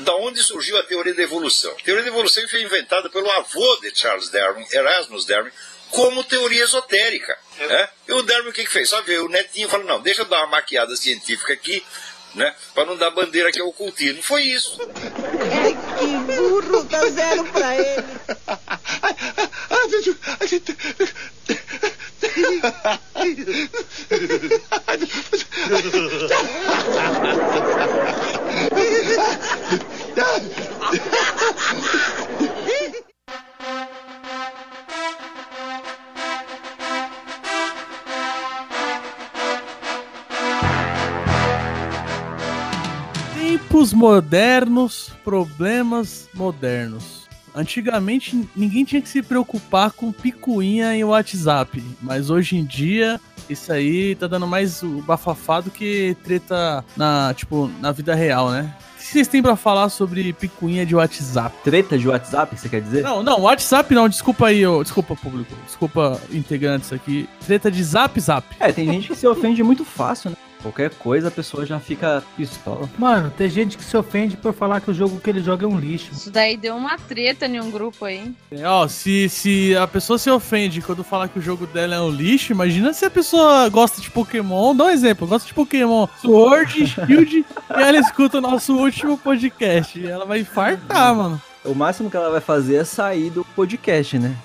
da onde surgiu a teoria da evolução? A teoria da evolução foi inventada pelo avô de Charles Darwin, Erasmus Darwin, como teoria esotérica. Né? E o Darwin o que, que fez? Só veio o netinho falou, não, deixa eu dar uma maquiada científica aqui, né? Para não dar bandeira que é ocultismo. Foi isso. Ai, que burro, dá zero pra ele. Tempos modernos, problemas modernos. Antigamente ninguém tinha que se preocupar com picuinha em WhatsApp, mas hoje em dia isso aí tá dando mais o bafafá do que treta na, tipo, na vida real, né? O que vocês têm pra falar sobre picuinha de WhatsApp? Treta de WhatsApp, você quer dizer? Não, não, WhatsApp não, desculpa aí, ô, desculpa público, desculpa integrantes aqui. Treta de Zap Zap. É, tem gente que se ofende muito fácil, né? Qualquer coisa a pessoa já fica pistola. Mano, tem gente que se ofende por falar que o jogo que ele joga é um lixo. Isso daí deu uma treta em um grupo aí. É, Ó, se, se a pessoa se ofende quando fala que o jogo dela é um lixo, imagina se a pessoa gosta de Pokémon. Dá um exemplo, gosta de Pokémon Sword, Shield, e ela escuta o nosso último podcast. Ela vai infartar, mano. O máximo que ela vai fazer é sair do podcast, né?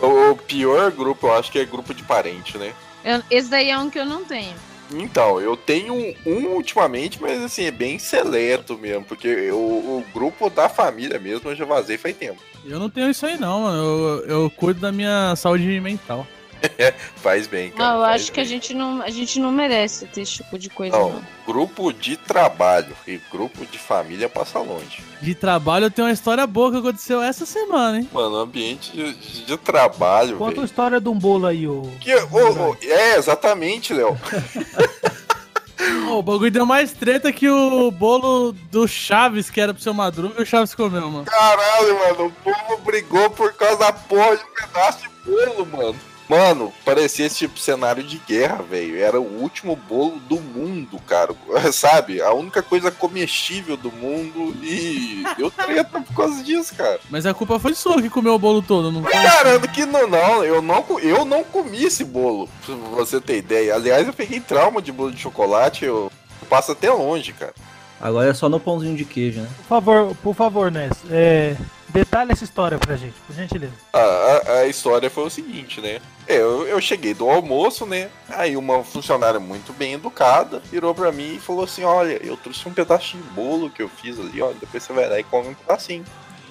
O, o pior grupo, eu acho que é grupo de parente, né? Eu- esse daí é um que eu não tenho. Então, eu tenho um, ultimamente, mas assim, é bem seleto mesmo, porque eu- o grupo da família mesmo eu já vazei faz tempo. Eu não tenho isso aí, não, mano. Eu, eu cuido da minha saúde mental. Faz bem, cara. Não, eu acho que a bem. gente não, a gente não merece ter esse tipo de coisa, Não, não. grupo de trabalho e grupo de família passa longe. De trabalho eu tenho uma história boa que aconteceu essa semana, hein? Mano, ambiente de, de trabalho, Conta a história de um bolo aí, ô. Que- ô, ô, É, exatamente, Léo. Ô, o bagulho deu mais treta que o bolo do Chaves, que era pro seu Madruga, e o Chaves comeu, mano. Caralho, mano, o povo brigou por causa da porra de um pedaço de bolo, mano. Mano, parecia esse tipo de cenário de guerra, velho. Era o último bolo do mundo, cara. Sabe? A única coisa comestível do mundo e deu treta por causa disso, cara. Mas a culpa foi sua que comeu o bolo todo, não foi? Caramba, que não, não, eu não, eu não comi esse bolo, pra você ter ideia. Aliás, eu peguei trauma de bolo de chocolate, eu, eu passo até longe, cara. Agora é só no pãozinho de queijo, né? Por favor, por favor, Ness. É, detalhe essa história pra gente, por gentileza. A, a, a história foi o seguinte, né? Eu, eu cheguei do almoço, né? Aí uma funcionária muito bem educada virou pra mim e falou assim: Olha, eu trouxe um pedacinho de bolo que eu fiz ali, olha, depois você vai lá e come um pedacinho.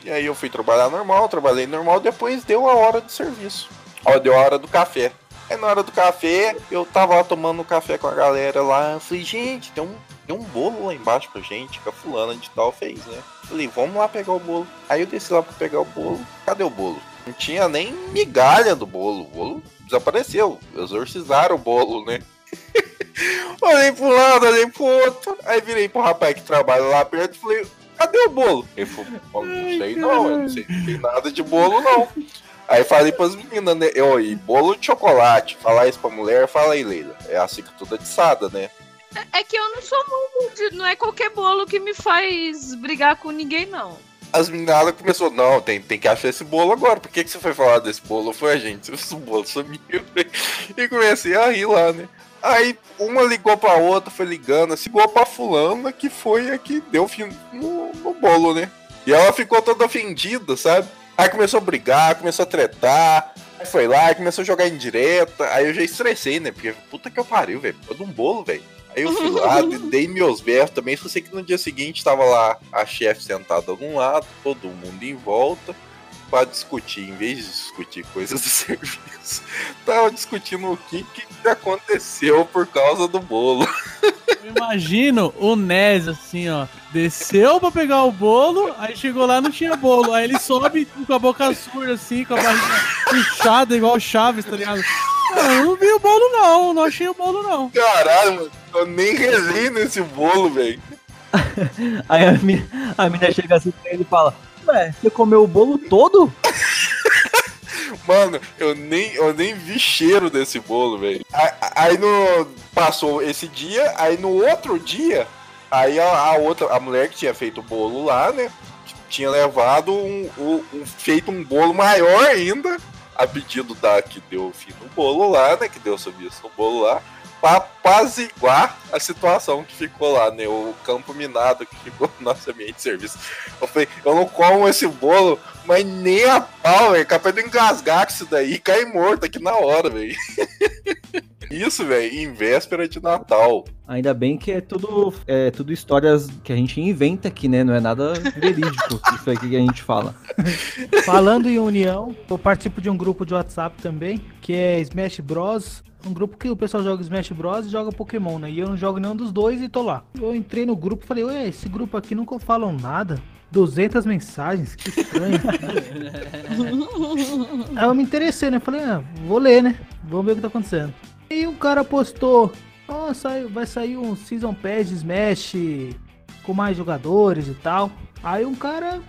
E aí eu fui trabalhar normal, trabalhei normal, depois deu a hora do serviço. Ó, deu a hora do café. Aí na hora do café, eu tava lá tomando café com a galera lá. Eu falei, gente, tem um, tem um bolo lá embaixo pra gente, que a fulana de tal fez, né? Falei, vamos lá pegar o bolo. Aí eu desci lá pra pegar o bolo. Cadê o bolo? Não tinha nem migalha do bolo. O bolo desapareceu. Exorcizaram o bolo, né? olhei pro lado, olhei pro outro. Aí virei pro rapaz que trabalha lá perto e falei, cadê o bolo? Ele falou, "Ó, não sei não, eu não sei, não tem nada de bolo não. Aí falei pras meninas, né? Eu, e bolo de chocolate. Falar isso pra mulher, fala aí, Leila. É assim que tudo atiçada, né? É que eu não sou muito não é qualquer bolo que me faz brigar com ninguém, não. As meninas começou, não, tem, tem que achar esse bolo agora. Por que, que você foi falar desse bolo? Foi a gente, esse bolo sumiu. E comecei a rir lá, né? Aí uma ligou pra outra, foi ligando, assim, ligou pra fulana, que foi a que deu fim no, no bolo, né? E ela ficou toda ofendida, sabe? Aí começou a brigar, começou a tretar. Aí foi lá, começou a jogar indireta. Aí eu já estressei, né? Porque puta que eu pariu, velho. Por de um bolo, velho. Aí eu fui lá, de- dei meus berros também. Só sei que no dia seguinte tava lá a chefe sentada de um lado, todo mundo em volta, pra discutir. Em vez de discutir coisas do serviço, tava discutindo o que, que aconteceu por causa do bolo. Eu imagino o Nes, assim, ó. Desceu pra pegar o bolo, aí chegou lá não tinha bolo. Aí ele sobe com a boca surda, assim, com a barriga inchada, igual o Chaves, tá ligado? Não, eu não vi o bolo, não. Não achei o bolo, não. Caralho, mano, eu nem relei nesse bolo, velho. Aí a mina, a mina chega assim pra ele e fala: Ué, você comeu o bolo todo? Mano, eu nem, eu nem vi cheiro desse bolo, velho. Aí, no, passou esse dia, aí no outro dia, Aí a, a outra, a mulher que tinha feito o bolo lá, né? Tinha levado um, um- um- feito um bolo maior ainda, a pedido da que deu fim no bolo lá, né? Que deu serviço no bolo lá, pra apaziguar a situação que ficou lá, né? O campo minado que ficou no nosso ambiente de serviço. Eu falei, eu não como esse bolo, mas nem a pau, velho. Capaz de engasgar com isso daí e cair morto aqui na hora, velho. Isso, velho, em véspera de Natal. Ainda bem que é tudo, é tudo histórias que a gente inventa aqui, né? Não é nada verídico isso aqui que a gente fala. Falando em união, eu participo de um grupo de WhatsApp também, que é Smash Bros. Um grupo que o pessoal joga Smash Bros e joga Pokémon, né? E eu não jogo nenhum dos dois e tô lá. Eu entrei no grupo e falei, ué, esse grupo aqui nunca falam nada. 200 mensagens, que estranho. Aí eu me interessei, né? Falei, ah, vou ler, né? Vamos ver o que tá acontecendo. E o cara postou, ó, sai- vai sair um Season Pass de Smash com mais jogadores e tal. Aí um cara,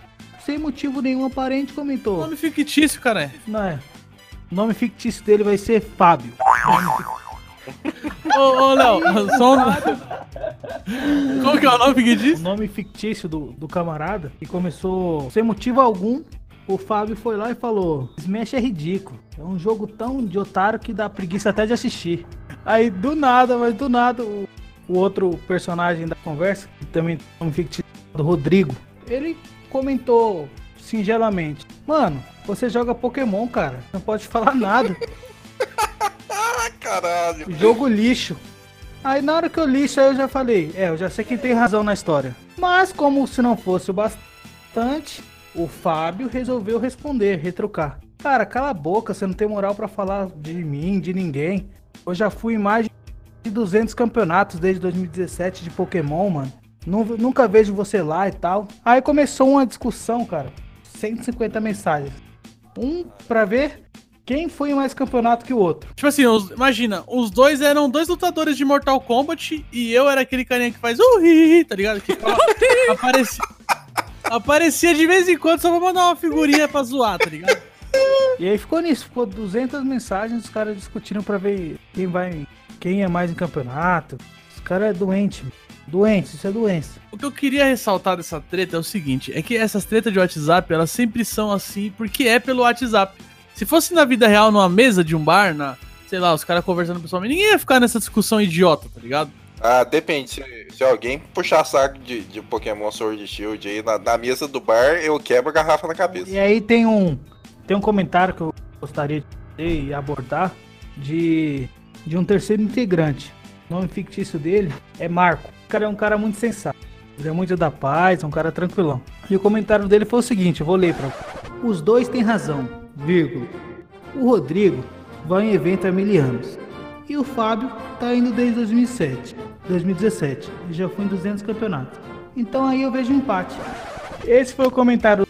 sem motivo nenhum aparente, comentou. Nome fictício, cara. Não é. O nome fictício dele vai ser Fábio. Ô, ô Léo, só um... Como que é o nome O fictício? nome fictício do, do camarada, que começou sem motivo algum. O Fábio foi lá e falou: Smash é ridículo. É um jogo tão de otário que dá preguiça até de assistir. Aí do nada, mas do nada, o, o outro personagem da conversa, que também tem nome fictício do Rodrigo, ele comentou singelamente: Mano, você joga Pokémon, cara. Não pode falar nada. Caralho. Jogo lixo. Aí na hora que eu li isso aí eu já falei, é, eu já sei quem tem razão na história. Mas como se não fosse o bastante, o Fábio resolveu responder, retrucar. Cara, cala a boca, você não tem moral pra falar de mim, de ninguém. Eu já fui em mais de 200 campeonatos desde 2017 de Pokémon, mano. Nu- Nunca vejo você lá e tal. Aí começou uma discussão, cara. 150 mensagens. Um pra ver quem foi mais campeonato que o outro. Tipo assim, os- imagina, os dois eram dois lutadores de Mortal Kombat e eu era aquele carinha que faz uh, hi, hi", tá ligado? Que aparecia, aparecia de vez em quando só pra mandar uma figurinha pra zoar, tá ligado? E aí ficou nisso, ficou 200 mensagens, os caras discutindo pra ver quem vai, quem é mais em campeonato. Os caras é doente, doente, isso é doença. O que eu queria ressaltar dessa treta é o seguinte, é que essas tretas de WhatsApp, elas sempre são assim porque é pelo WhatsApp. Se fosse na vida real, numa mesa de um bar, na, sei lá, os caras conversando pessoalmente, ninguém ia ficar nessa discussão idiota, tá ligado? Ah, depende. Se, se alguém puxar saco de, de Pokémon Sword Shield aí na, na mesa do bar, eu quebro a garrafa na cabeça. E aí tem um, tem um comentário que eu gostaria de e abordar de, de um terceiro integrante. O nome fictício dele é Marco. O cara é um cara muito sensato. Ele é muito da paz, é um cara tranquilão. E o comentário dele foi o seguinte, eu vou ler pra Os dois têm razão, vírgula. O Rodrigo vai em evento há mil anos. E o Fábio tá indo desde 2007, 2017. E já foi em 200 campeonatos. Então aí eu vejo um empate. Esse foi o comentário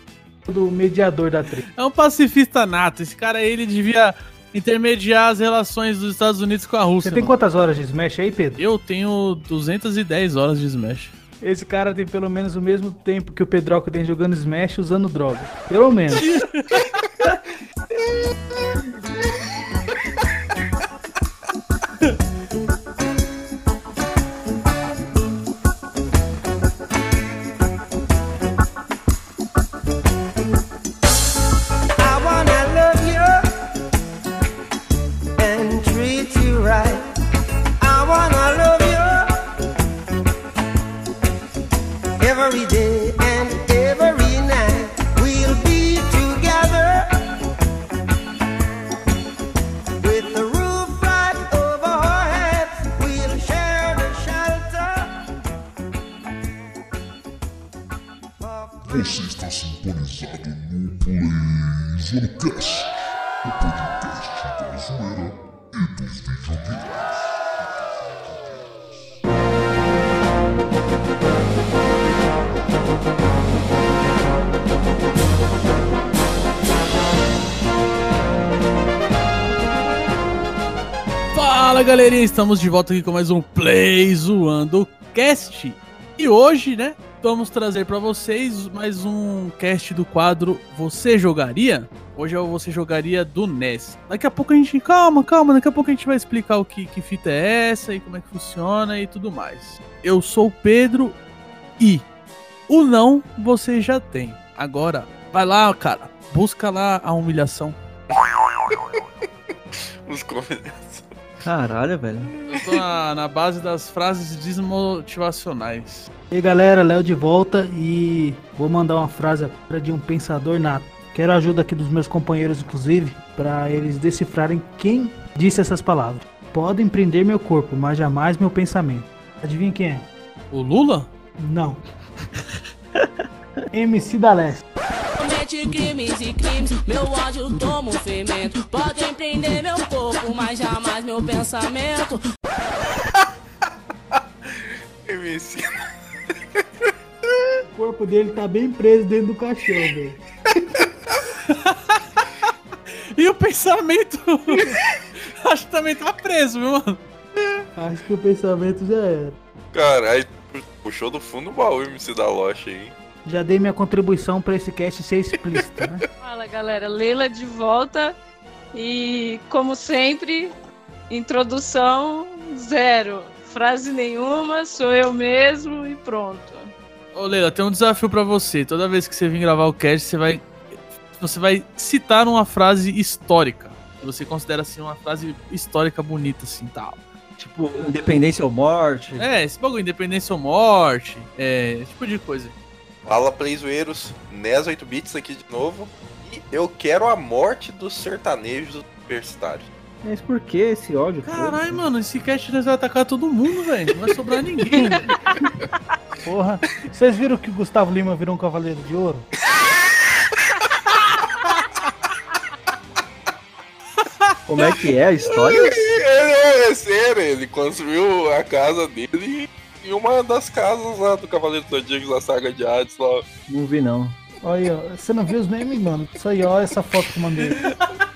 do mediador da treta. É um pacifista nato. Esse cara aí, ele devia intermediar as relações dos Estados Unidos com a Rússia. Você tem mano. quantas horas de Smash aí, Pedro? Eu tenho 210 horas de Smash. Esse cara tem pelo menos o mesmo tempo que o Pedroca tem jogando Smash usando droga. Pelo menos. galerinha, estamos de volta aqui com mais um Play Zoando Cast. E hoje, né, vamos trazer pra vocês mais um cast do quadro Você Jogaria? Hoje é o Você Jogaria do NES. Daqui a pouco a gente. Calma, calma, daqui a pouco a gente vai explicar o que, que fita é essa e como é que funciona e tudo mais. Eu sou o Pedro I. O não você já tem. Agora, vai lá, cara. Busca lá a humilhação. Os comentários. Caralho, velho. Eu tô na, na base das frases desmotivacionais. E aí galera, Léo de volta e vou mandar uma frase de um pensador nato. Quero a ajuda aqui dos meus companheiros, inclusive, para eles decifrarem quem disse essas palavras. Podem prender meu corpo, mas jamais meu pensamento. Adivinha quem é? O Lula? Não. MC da Leste. Comete crimes e crimes, meu ódio toma um fermento. Podem prender meu corpo, mas jamais meu pensamento. MC. O corpo dele tá bem preso dentro do caixão, velho. E o pensamento? Acho que também tá preso, viu, mano? Acho que o pensamento já era. Caralho, puxou do fundo o baú o MC da Loche aí. Já dei minha contribuição pra esse cast ser explícito, né? Fala galera, Leila de volta e como sempre, introdução zero, frase nenhuma, sou eu mesmo e pronto. Ô, Leila, tem um desafio pra você. Toda vez que você vir gravar o cast, você vai. Você vai citar uma frase histórica. Que você considera assim uma frase histórica bonita, assim, tal. Tipo, independência ou morte. É, esse bagulho, independência ou morte, é, esse tipo de coisa. Fala Playzoeiros, NES 8 bits aqui de novo. Eu quero a morte dos sertanejos universitários. Mas por que esse ódio? Caralho, mano, esse cast nós vai atacar todo mundo, velho. Não vai sobrar ninguém. Porra. Vocês viram que o Gustavo Lima virou um cavaleiro de ouro? Como é que é a história? É, é sério, ele construiu a casa dele em uma das casas lá do Cavaleiro dos Zodíaco da saga de Hades lá. Não vi, não. Olha aí, ó. Você não viu os memes, mano? Isso aí, ó, essa foto que eu mandei.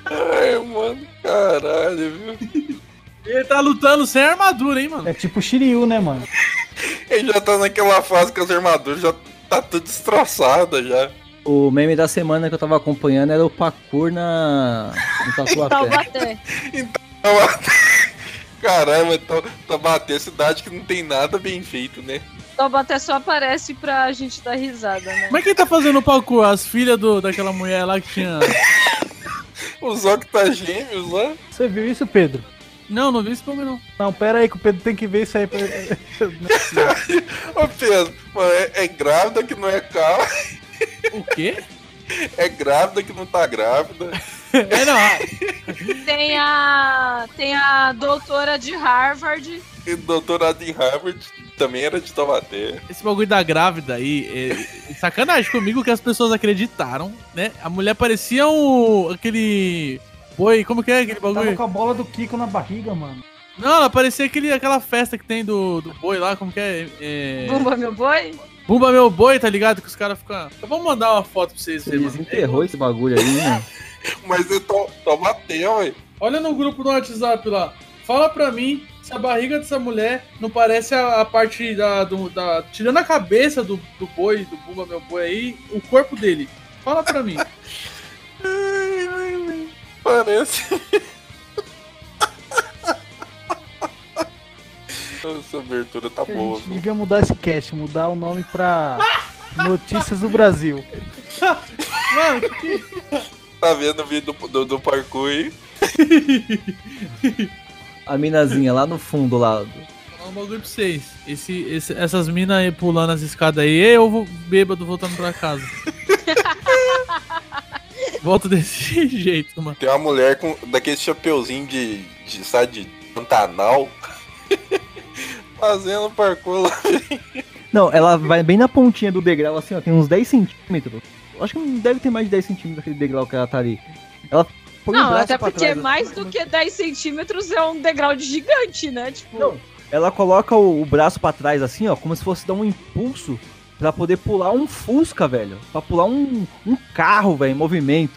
Ai, mano, caralho, viu? Ele tá lutando sem armadura, hein, mano. É tipo Shiryu, né, mano? Ele já tá naquela fase que as armaduras já tá tudo destroçada já. O meme da semana que eu tava acompanhando era o parkour na. no Tatuapé. Taubaté. Caramba, então tá bater a cidade que não tem nada bem feito, né? Taubaté só aparece pra gente dar risada, né? Como é que ele tá fazendo o parkour? As filhas do, daquela mulher lá que tinha. Os octagêmeos lá. Você viu isso, Pedro? Não, não vi esse bagulho, não. Não, pera aí que o Pedro tem que ver isso aí. Pra... Ô Pedro, mano, é, é grávida que não é calma. O quê? É grávida que não tá grávida. É, não. Tem a. Tem a doutora de Harvard. E doutorado em Harvard também era de Taubaté. Esse bagulho da grávida aí, é, é sacanagem comigo que as pessoas acreditaram, né? A mulher parecia um. aquele. Boi, como que é aquele Tava bagulho? com a bola do Kiko na barriga, mano. Não, ela parecia aquele, aquela festa que tem do, do boi lá, como que é? é... Bumba meu boi? Bumba meu boi, tá ligado? Que os caras ficam. Eu vou mandar uma foto pra vocês verem, Eles mano. enterrou esse bagulho aí, né? Mas é to, Taubaté, ué. Olha no grupo do WhatsApp lá. Fala pra mim se a barriga dessa mulher não parece a, a parte da, do- da. Tirando a cabeça do, do boi, do Bumba meu boi aí, o corpo dele. Fala pra mim. Parece. Essa abertura tá A boa. gente viu? devia mudar esse cast, mudar o nome pra Notícias do Brasil. Mano, que... Tá vendo o vídeo do, do, do parkour aí? A minazinha lá no fundo lá. Falar um bagulho pra vocês. Esse, esse- essas minas aí pulando as escadas aí, eu vou bêbado voltando pra casa. Volto desse jeito, mano. Tem uma mulher com daquele chapeuzinho de, de sabe, de Pantanal. Fazendo parkour lá. Não, ela vai bem na pontinha do degrau, assim, ó, tem uns 10 centímetros. Eu Acho que não deve ter mais de 10 centímetros daquele degrau que ela tá ali. Ela põe o Não, braço até pra porque trás, mais assim, do que 10 centímetros é um degrau de gigante, né? Tipo, Não. Ela coloca o, o braço pra trás, assim, ó, como se fosse dar um impulso pra poder pular um Fusca, velho. Pra pular um, um carro, velho, em movimento.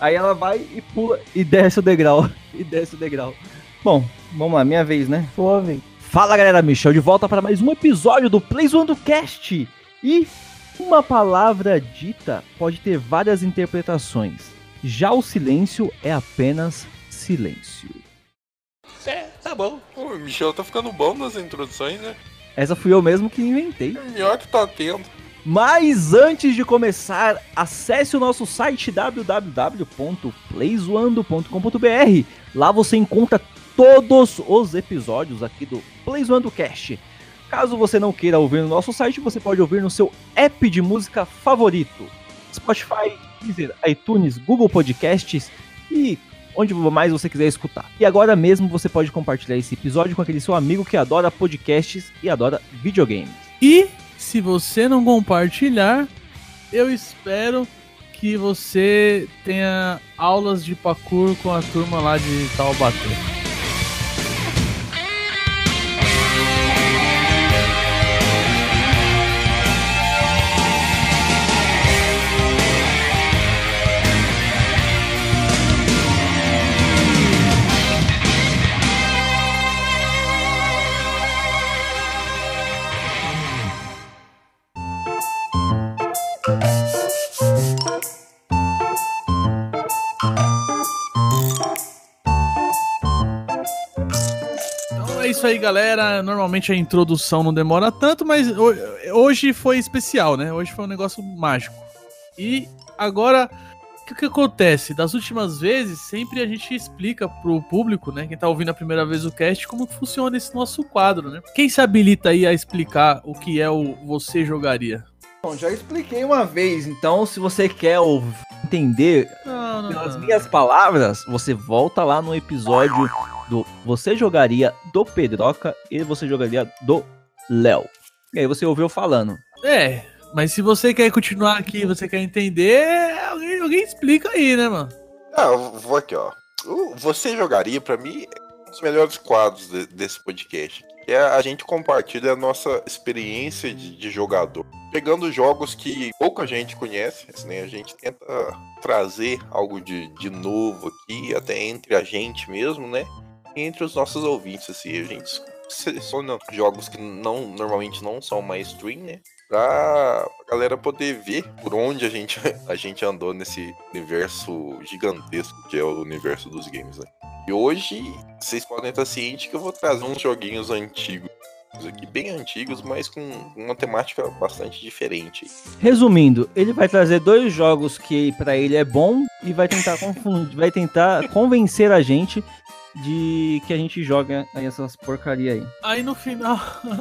Aí ela vai e pula e desce o degrau. E desce o degrau. Bom, vamos lá, minha vez, né? Sua vez. Fala galera, Michel de volta para mais um episódio do Play Zoando Cast. E uma palavra dita pode ter várias interpretações. Já o silêncio é apenas silêncio. É, tá bom. O Michel tá ficando bom nas introduções, né? Essa fui eu mesmo que inventei. Pior que tá tendo. Mas antes de começar, acesse o nosso site www.playzoando.com.br. Lá você encontra todos os episódios aqui do Playzoando Cast. Caso você não queira ouvir no nosso site, você pode ouvir no seu app de música favorito. Spotify, Deezer, iTunes, Google Podcasts e onde mais você quiser escutar. E agora mesmo você pode compartilhar esse episódio com aquele seu amigo que adora podcasts e adora videogames. E se você não compartilhar, eu espero que você tenha aulas de parkour com a turma lá de Taubaté. Isso aí, galera. Normalmente a introdução não demora tanto, mas ho- hoje foi especial, né? Hoje foi um negócio mágico. E agora, o que, que acontece? Das últimas vezes, sempre a gente explica pro público, né? Quem tá ouvindo a primeira vez o cast, como que funciona esse nosso quadro, né? Quem se habilita aí a explicar o que é o Você Jogaria? Bom, já expliquei uma vez, então se você quer ouvir, entender Não, não, pelas não. minhas palavras, você volta lá no episódio do Você Jogaria do Pedroca e Você Jogaria do Léo. E aí você ouviu falando. É, mas se você quer continuar aqui, você quer entender, alguém, alguém explica aí, né, mano? Ah, eu vou aqui, ó. O Você jogaria, pra mim, um dos melhores quadros de- desse podcast. Que é a gente compartilha a nossa experiência de, de jogador. Pegando jogos que pouca gente conhece, né? A gente tenta trazer algo de, de novo aqui, até entre a gente mesmo, né? Entre os nossos ouvintes, assim. A gente seleciona jogos que não, normalmente não são mainstream, né? Pra galera poder ver por onde a gente, a gente andou nesse universo gigantesco que é o universo dos games, né? E hoje, vocês podem estar cientes que eu vou trazer uns joguinhos antigos aqui, bem antigos, mas com uma temática bastante diferente. Resumindo, ele vai trazer dois jogos que pra ele é bom e vai tentar confundir, vai tentar convencer a gente de que a gente joga aí essas porcaria aí. Aí no final,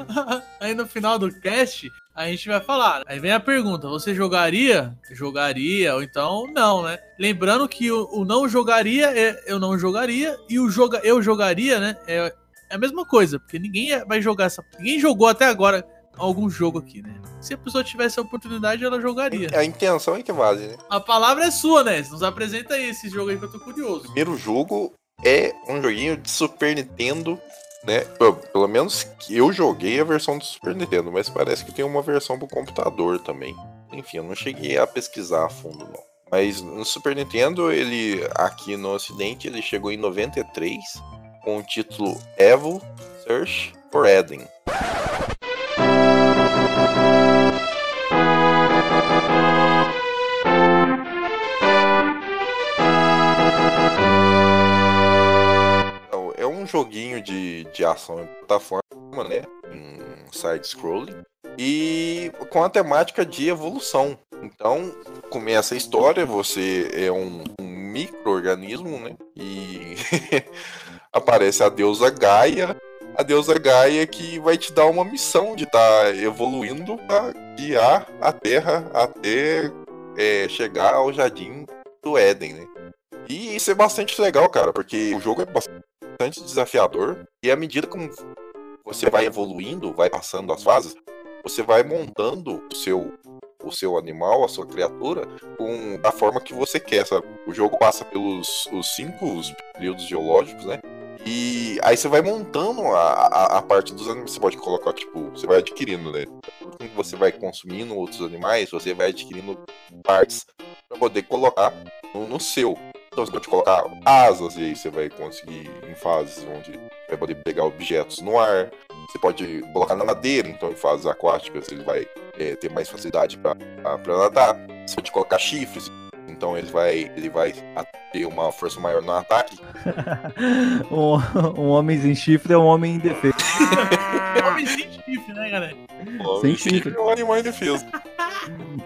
aí no final do cast, a gente vai falar. Aí vem a pergunta: você jogaria? Jogaria, ou então não, né? Lembrando que o, o não jogaria é eu não jogaria, e o joga, eu jogaria, né? É, é a mesma coisa, porque ninguém vai jogar essa. Ninguém jogou até agora algum jogo aqui, né? Se a pessoa tivesse a oportunidade, ela jogaria. A intenção é que vale, né? A palavra é sua, né? Nos apresenta aí esse jogo aí que eu tô curioso. primeiro jogo é um joguinho de Super Nintendo, né? Pelo, menos eu joguei a versão do Super Nintendo, mas parece que tem uma versão pro computador também. Enfim, eu não cheguei a pesquisar a fundo, não. Mas no Super Nintendo, ele aqui no Ocidente, ele chegou em 93 com o título Evo Search for Eden. Joguinho de, de ação em plataforma, né? Em side-scrolling. E com a temática de evolução. Então, começa a história, você é um, um micro-organismo, né? E aparece a deusa Gaia. A deusa Gaia que vai te dar uma missão de estar evoluindo para guiar a Terra até é, chegar ao jardim do Éden, né? E isso é bastante legal, cara, porque o jogo é bastante desafiador e à medida como você vai evoluindo, vai passando as fases, você vai montando o seu o seu animal, a sua criatura, com da forma que você quer, sabe? O jogo passa pelos os cinco períodos geológicos, né? E aí você vai montando a, a, a parte dos animais. Você pode colocar, tipo, você vai adquirindo, né? Você vai consumindo outros animais, você vai adquirindo partes para poder colocar no, no seu. Então você pode colocar asas, e aí você vai conseguir em fases onde vai poder pegar objetos no ar. Você pode colocar na madeira, então em fases aquáticas ele vai é, ter mais facilidade para nadar. Você pode colocar chifres, Então ele vai, ele vai ter uma força maior no ataque. um, um homem sem chifre é um homem indefeso. Homem sem chifre, né, galera? Sem chifre. É um animal indefeso.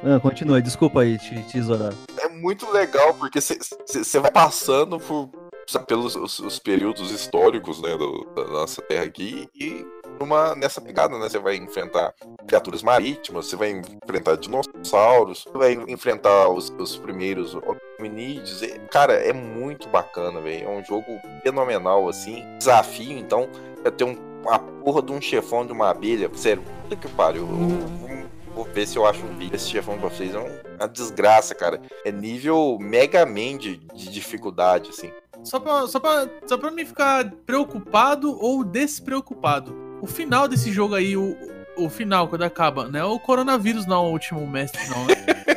Ah, continua, desculpa aí, te, te Isorar. É muito legal porque você vai passando por, sabe, pelos os, os períodos históricos né, do- da nossa terra aqui e numa, nessa pegada, né? Você vai enfrentar criaturas marítimas, você vai enfrentar dinossauros, você vai enfrentar os, os primeiros hominídeos. E, cara, é muito bacana, velho. É um jogo fenomenal, assim. Desafio, então, é ter um, uma porra de um chefão de uma abelha. Sério, puta que pariu. Eu- eu- Vou ver se eu acho um vídeo desse chefão pra vocês. É um- uma desgraça, cara. É nível Mega Man de, de dificuldade, assim. Só pra, só, pra, só pra me ficar preocupado ou despreocupado. O final desse jogo aí, o, o final, quando acaba, não é o coronavírus, não, o último mestre, não, né?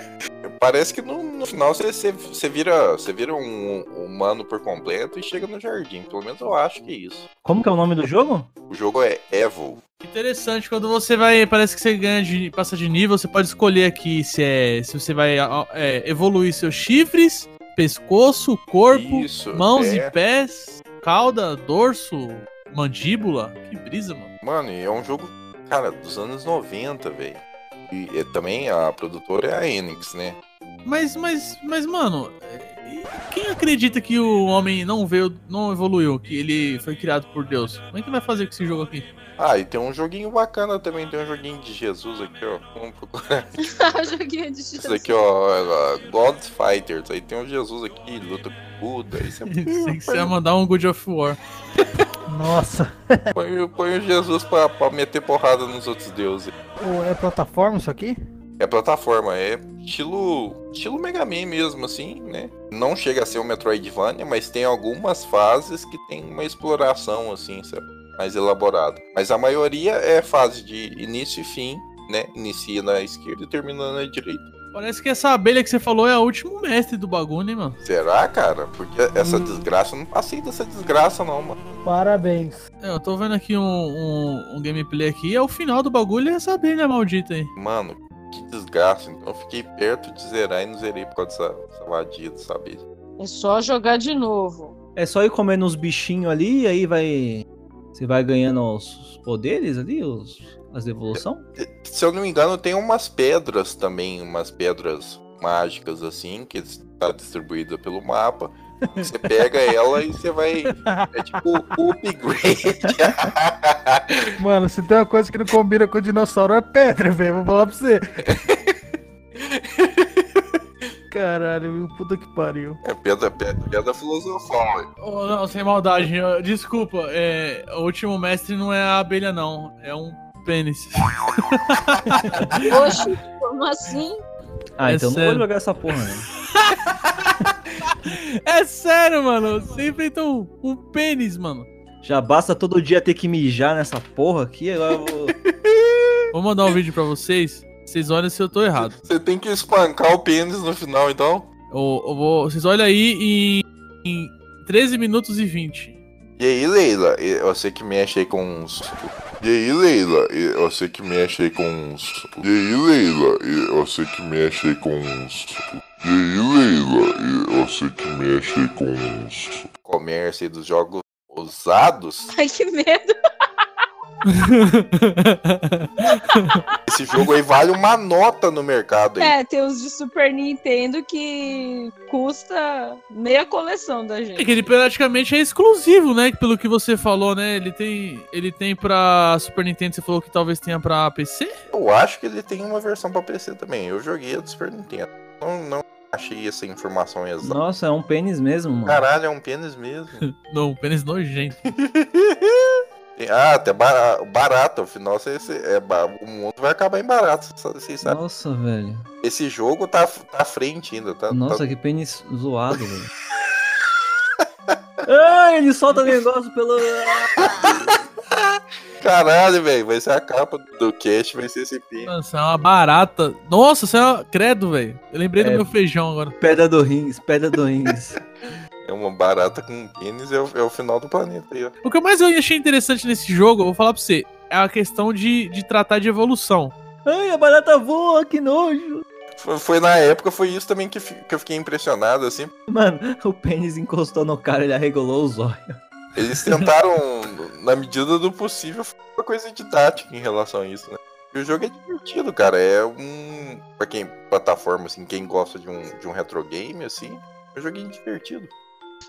Parece que no, no final você, você, você vira, você vira um humano por completo e chega no jardim. Pelo menos eu acho que é isso. Como que é o nome do jogo? O jogo é Evil. Interessante, quando você vai, parece que você ganha de, passa de nível, você pode escolher aqui se é, se você vai é, evoluir seus chifres, pescoço, corpo, Isso, mãos é. e pés, cauda, dorso, mandíbula. Que brisa, mano. Mano, e é um jogo, cara, dos anos 90, velho. E é, também a produtora é a Enix, né? Mas, mas, mas, mano, é, quem acredita que o homem não veio, não evoluiu, que ele foi criado por Deus? Como é que vai fazer com esse jogo aqui? Ah, e tem um joguinho bacana também, tem um joguinho de Jesus aqui, ó. Vamos procurar. Joguinho de Jesus. Isso aqui, ó, é, God's Fighters. Aí tem um Jesus aqui, luta com Buda. Aí você Sei que você ia mandar um God of War. Nossa. põe, o- põe o Jesus pra, pra meter porrada nos outros deuses. Ô, É plataforma isso aqui? É plataforma, é estilo, estilo Mega Man mesmo, assim, né? Não chega a ser um Metroidvania, mas tem algumas fases que tem uma exploração, assim, sabe? mais elaborada. Mas a maioria é fase de início e fim, né? Inicia na esquerda e termina na direita. Parece que essa abelha que você falou é o último mestre do bagulho, hein, mano? Será, cara? Porque essa desgraça, eu não passei dessa desgraça, não, mano. Parabéns. É, eu tô vendo aqui um, um, um gameplay aqui, é o final do bagulho é essa abelha maldita aí. Mano, que desgraça. Então eu fiquei perto de zerar e não zerei por causa dessa, dessa vadia, sabe? É só jogar de novo. É só ir comendo uns bichinhos ali e aí vai. Você vai ganhando os poderes ali, os, as evolução? Se eu não me engano, tem umas pedras também, umas pedras mágicas assim, que está distribuída pelo mapa. Você pega ela e você vai. É tipo o upgrade. Mano, se tem uma coisa que não combina com o dinossauro é pedra, velho. Vou falar pra você. Caralho, puta que pariu. É pedra, pedra, pedra filosofal. Oh, não, sem maldade, desculpa, é, o último mestre não é a abelha, não, é um pênis. Oxi, como assim? Ah, É então não sério. vou jogar essa porra, né? É sério, mano, você enfrentou um, um pênis, mano. Já basta todo dia ter que mijar nessa porra aqui, agora eu vou. Vou mandar um vídeo pra vocês, vocês olham se eu tô errado. Você tem que espancar o pênis no final, então. Eu, eu vou, vocês olham aí em, em 13 minutos e 20. E aí, Leila, eu sei que mexe aí com uns. E aí, Leila, eu sei que mexe aí com uns. E aí, Leila, eu sei que mexe aí com uns. E aí, Leila, eu sei que mexe com uns. Comércio dos jogos usados. Ai, que medo. Esse jogo aí vale uma nota no mercado aí. É, tem os de Super Nintendo que custa meia coleção da É gente. que ele praticamente é exclusivo, né? Pelo que você falou, né? Ele tem, ele tem pra Super Nintendo, você falou que talvez tenha pra PC? Eu acho que ele tem uma versão pra PC também. Eu joguei a do Super Nintendo. Não, não achei essa informação exata. Nossa, é um pênis mesmo, mano. Caralho, é um pênis mesmo. Não, pênis nojento. Ah, até bara- barato. Afinal, você, você- é, o mundo vai acabar em barato. só- Vocês sabem. Nossa, velho. Esse jogo tá, tá à frente ainda, tá? Nossa, tá- que pênis zoado, velho. Ah, ele solta negócio pelo. Caralho, velho. Vai ser a capa do cast, vai ser esse pênis. Nossa, é uma barata. Nossa, você é uma... credo, velho. Eu lembrei do É. meu feijão agora. Pedra do rins, pedra do rins. É uma barata com pênis, é o, é o final do planeta aí, ó. O que eu mais eu achei interessante nesse jogo, eu vou falar pra você, é a questão de, de tratar de evolução. Ai, a barata voa, que nojo. Foi, foi na época, foi isso também que, que eu fiquei impressionado, assim. Mano, o pênis encostou no cara, ele arregolou os olhos. Eles tentaram, na medida do possível, fazer uma coisa didática em relação a isso, né? E o jogo é divertido, cara. É um. Pra quem. Plataforma, assim, quem gosta de um, de um retro game, assim, é um joguinho divertido.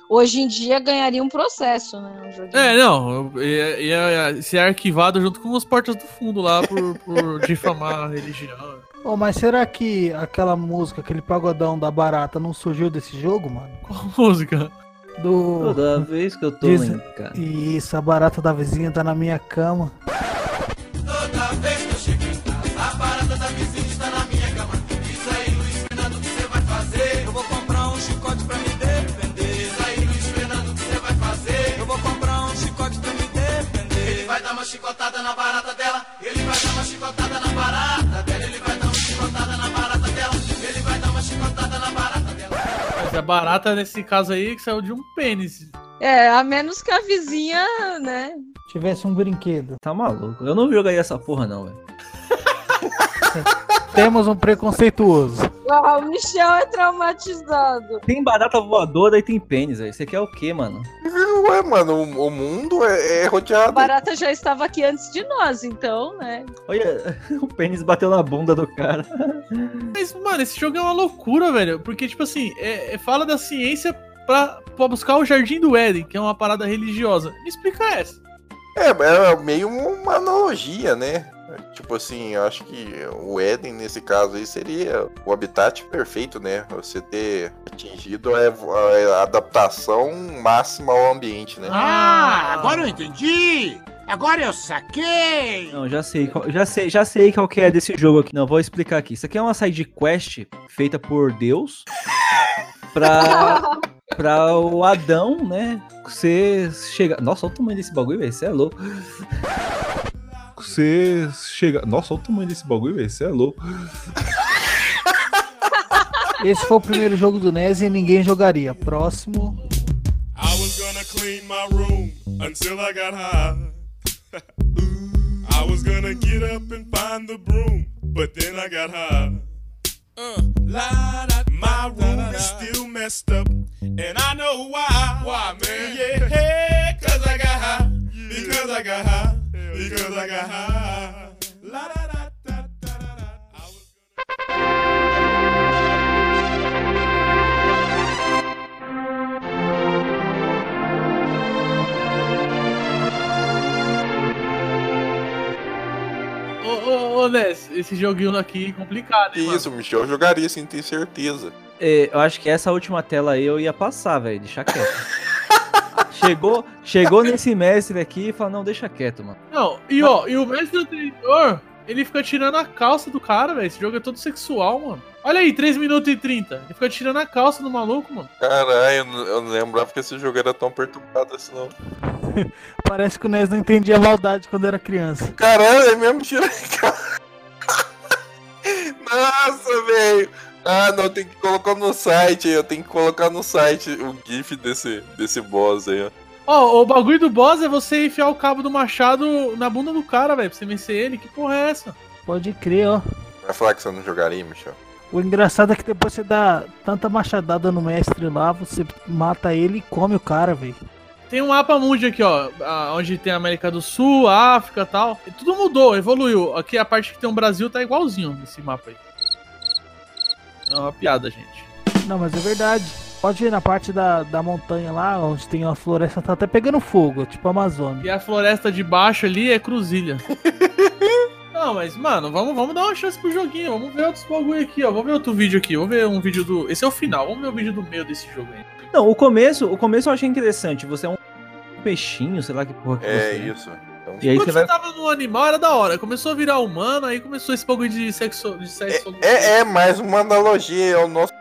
Hoje em dia ganharia um processo, né? Um joguinho. É, não, ia, ia ser arquivado junto com as portas do fundo lá por, por difamar a religião. Ô, mas será que aquela música, aquele pagodão da barata não surgiu desse jogo, mano? Qual música? Do. Toda vez que eu tô Diz- em casa. Isso, a barata da vizinha tá na minha cama. Eu vou comprar um chicote pra me defender. Isso aí, Luiz Fernando, o que você vai fazer? Eu vou comprar um chicote pra me defender. Ele vai dar uma chicotada Mas a barata, nesse caso aí, que saiu de um pênis. É, a menos que a vizinha, né? Tivesse um brinquedo. Tá maluco? Eu não jogaria essa porra, não, velho. Temos um preconceituoso. Ah, o Michel é traumatizado. Tem barata voadora e tem pênis, velho. Você quer o quê, mano? Ué, mano, o, o mundo é, é A rodeado. barata já estava aqui antes de nós, então, né? Olha, o pênis bateu na bunda do cara. Mas, mano, esse jogo é uma loucura, velho. Porque, tipo assim, é, é- fala da ciência pra, pra buscar o Jardim do Éden, que é uma parada religiosa. Me explica essa. É, é meio uma analogia, né? Tipo assim, eu acho que o Éden, nesse caso aí, seria o habitat perfeito, né? Você ter atingido a, a adaptação máxima ao ambiente, né? Ah, agora eu entendi! Agora eu saquei! Não, já sei, qual- já sei, já sei qual que é desse jogo aqui. Não, vou explicar aqui. Isso aqui é uma side quest feita por Deus pra, pra o Adão, né? Você chega. Nossa, olha o tamanho desse bagulho, velho. Você é louco. Você chega. Nossa, olha o tamanho desse bagulho, velho. Você é louco. Esse foi o primeiro jogo do NES e ninguém jogaria. Próximo. I was gonna clean my room until I got high. I was gonna get up and find the broom, but then I got high. Uh, la, da, my room is still messed up, and I know why. Why, man? Yeah, cause I got high. Because I got high. Because I got high. Da, da. I was Ô, ô, ô, Ness, esse joguinho aqui é complicado, hein? Isso, Michel jogaria sem ter certeza. É, eu acho que essa última tela aí eu ia passar, velho. Deixar quieto. chegou, chegou nesse mestre aqui e falou: Não, deixa quieto, mano. Não, e ó, e o mestre anterior, ele fica tirando a calça do cara, velho. Esse jogo é todo sexual, mano. Olha aí, 3 minutos e 30. Ele fica tirando a calça do maluco, mano. Caralho, eu não- lembrava que esse jogo era tão perturbado assim, não. Parece que o NES não entendia a maldade quando era criança. Caralho, é mesmo tira Nossa, velho. Ah, não, tem que colocar no site, eu tenho que colocar no site o gif desse, desse boss aí, ó. Ó, o bagulho do boss é você enfiar o cabo do machado na bunda do cara, velho, pra você vencer ele. Que porra é essa? Pode crer, ó. Vai falar que você não jogaria, Michel? O engraçado é que depois você dá tanta machadada no mestre lá, você mata ele e come o cara, velho. Tem um mapa mundi aqui, ó, a- onde tem a América do Sul, África e tal. E tudo mudou, evoluiu. Aqui a parte que tem o Brasil tá igualzinho nesse mapa aí. É uma piada, gente. Não, mas é verdade. Pode ir na parte da, da montanha lá, onde tem uma floresta, tá até pegando fogo, tipo a Amazônia. E a floresta de baixo ali é cruzilha. Não, mas, mano, vamos, vamos dar uma chance pro joguinho. Vamos ver outros bagulho aqui, ó. Vamos ver outro vídeo aqui. Vamos ver um vídeo do. Esse é o final. Vamos ver o vídeo do meio desse jogo aí. Não, o começo, o começo eu achei interessante. Você é um peixinho, sei lá que porra que É você isso. Então, E aí Quando você vai. tava no animal era da hora. Começou a virar humano, aí começou esse bagulho de sexo. De sexo É, é mais uma analogia, é o nosso.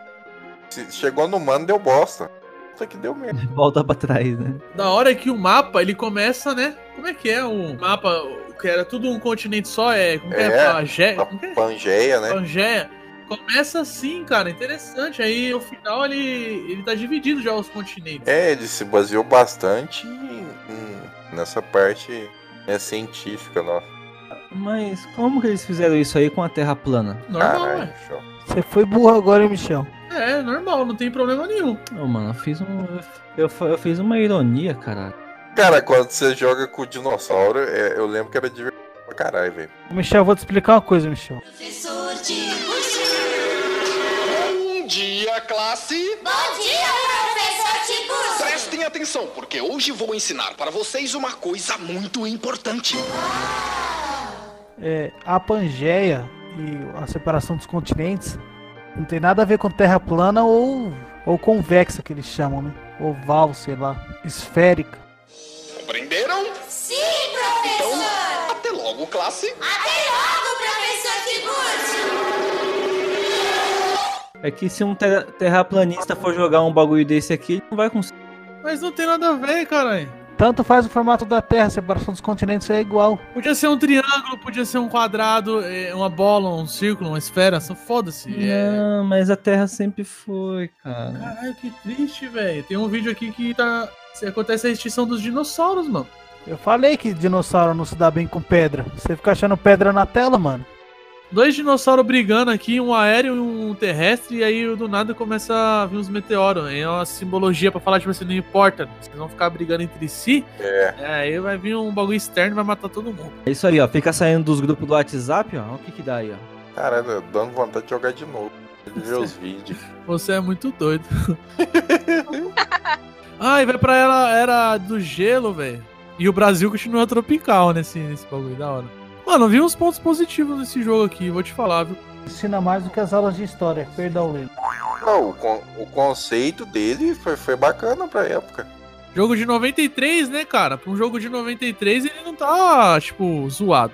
Chegou no mano, deu bosta. Puta que deu merda. Volta pra trás, né? Da hora que o mapa, ele começa, né? Como é que é o mapa? Que era tudo um continente só, é. Como que é? É, Pangé- A como que é? Pangeia, né? Pangeia. Começa assim, cara, interessante. Aí no final ele, ele tá dividido já os continentes. É, ele se baseou bastante em- em- nessa parte né, científica nossa. Mas como que eles fizeram isso aí com a Terra plana? Normal, Caralho, é. show. Você foi burro agora, hein, Michel? É, normal, não tem problema nenhum. Ô, mano, eu fiz um. Eu, eu fiz uma ironia, caralho. Cara, quando você joga com o dinossauro, é, eu lembro que era divertido pra caralho, velho. Michel, eu vou te explicar uma coisa, Michel. Bom dia, classe! Bom dia, professor Tiburcio! Prestem atenção, porque hoje vou ensinar para vocês uma coisa muito importante. É, a Pangeia e a separação dos continentes não tem nada a ver com terra plana ou, ou convexa, que eles chamam, né? Oval, sei lá, esférica. Compreenderam? Sim, professor! Então, até logo, classe! Até logo, professor Tiburcio! É que se um terra- terraplanista for jogar um bagulho desse aqui, ele não vai conseguir. Mas não tem nada a ver, caralho. Tanto faz o formato da Terra, a separação dos continentes é igual. Podia ser um triângulo, podia ser um quadrado, é, uma bola, um círculo, uma esfera, só foda-se. É... Não, mas a Terra sempre foi, cara. Caralho, que triste, velho. Tem um vídeo aqui que tá. se Acontece a extinção dos dinossauros, mano. Eu falei que dinossauro não se dá bem com pedra. Você fica achando pedra na tela, mano. Dois dinossauros brigando aqui, um aéreo e um terrestre, e aí do nada começa a vir uns meteoros. É uma simbologia pra falar, tipo assim, não importa, vocês vão ficar brigando entre si. É. É, aí vai vir um bagulho externo e vai matar todo mundo. É isso aí, ó. Fica saindo dos grupos do WhatsApp, ó. Olha o que que dá aí, ó. Caralho, dando vontade de jogar de novo. De ver os vídeos. Você é muito doido. ah, e vai pra ela, era do gelo, velho. E o Brasil continua tropical nesse, nesse bagulho, da hora. Mano, eu vi uns pontos positivos nesse jogo aqui, vou te falar, viu? Ensina mais do que as aulas de história. Perdão, Leno. Não, o, con- o conceito dele foi, foi bacana pra época. Jogo de 93, né, cara? Pra um jogo de 93, ele não tá, tipo, zoado.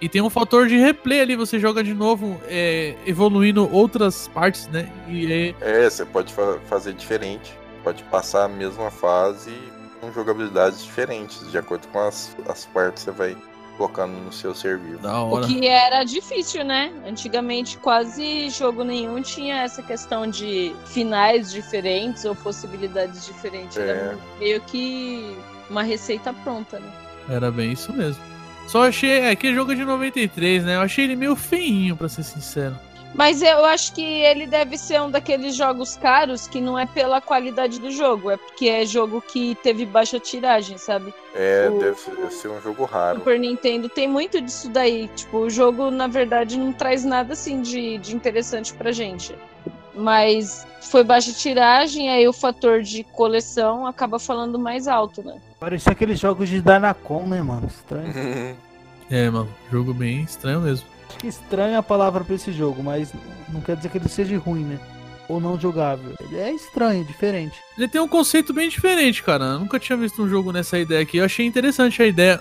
E tem um fator de replay ali, você joga de novo, é, evoluindo outras partes, né? E é, É, você pode fa- fazer diferente. Pode passar a mesma fase com jogabilidades diferentes, de acordo com as, as partes que você vai colocando no seu serviço. da O hora. que era difícil, né? Antigamente quase jogo nenhum tinha essa questão de finais diferentes ou possibilidades diferentes. É. Era meio que uma receita pronta, né? Era bem isso mesmo. Só achei. É que jogo de 93, né? Eu achei ele meio feinho, pra ser sincero. Mas eu acho que ele deve ser um daqueles jogos caros que não é pela qualidade do jogo, é porque é jogo que teve baixa tiragem, sabe? É, O- deve ser- um jogo raro. Super Nintendo tem muito disso daí. Tipo, o jogo, na verdade, não traz nada assim de, de interessante pra gente. Mas foi baixa tiragem, aí o fator de coleção acaba falando mais alto, né? Parecia aqueles jogos de Danacon, né, mano? Estranho. É, mano, jogo bem estranho mesmo. É a palavra pra esse jogo, mas não quer dizer que ele seja ruim, né? Ou não jogável. Ele é estranho, diferente. Ele tem um conceito bem diferente, cara. Eu nunca tinha visto um jogo nessa ideia aqui. Eu achei interessante a ideia.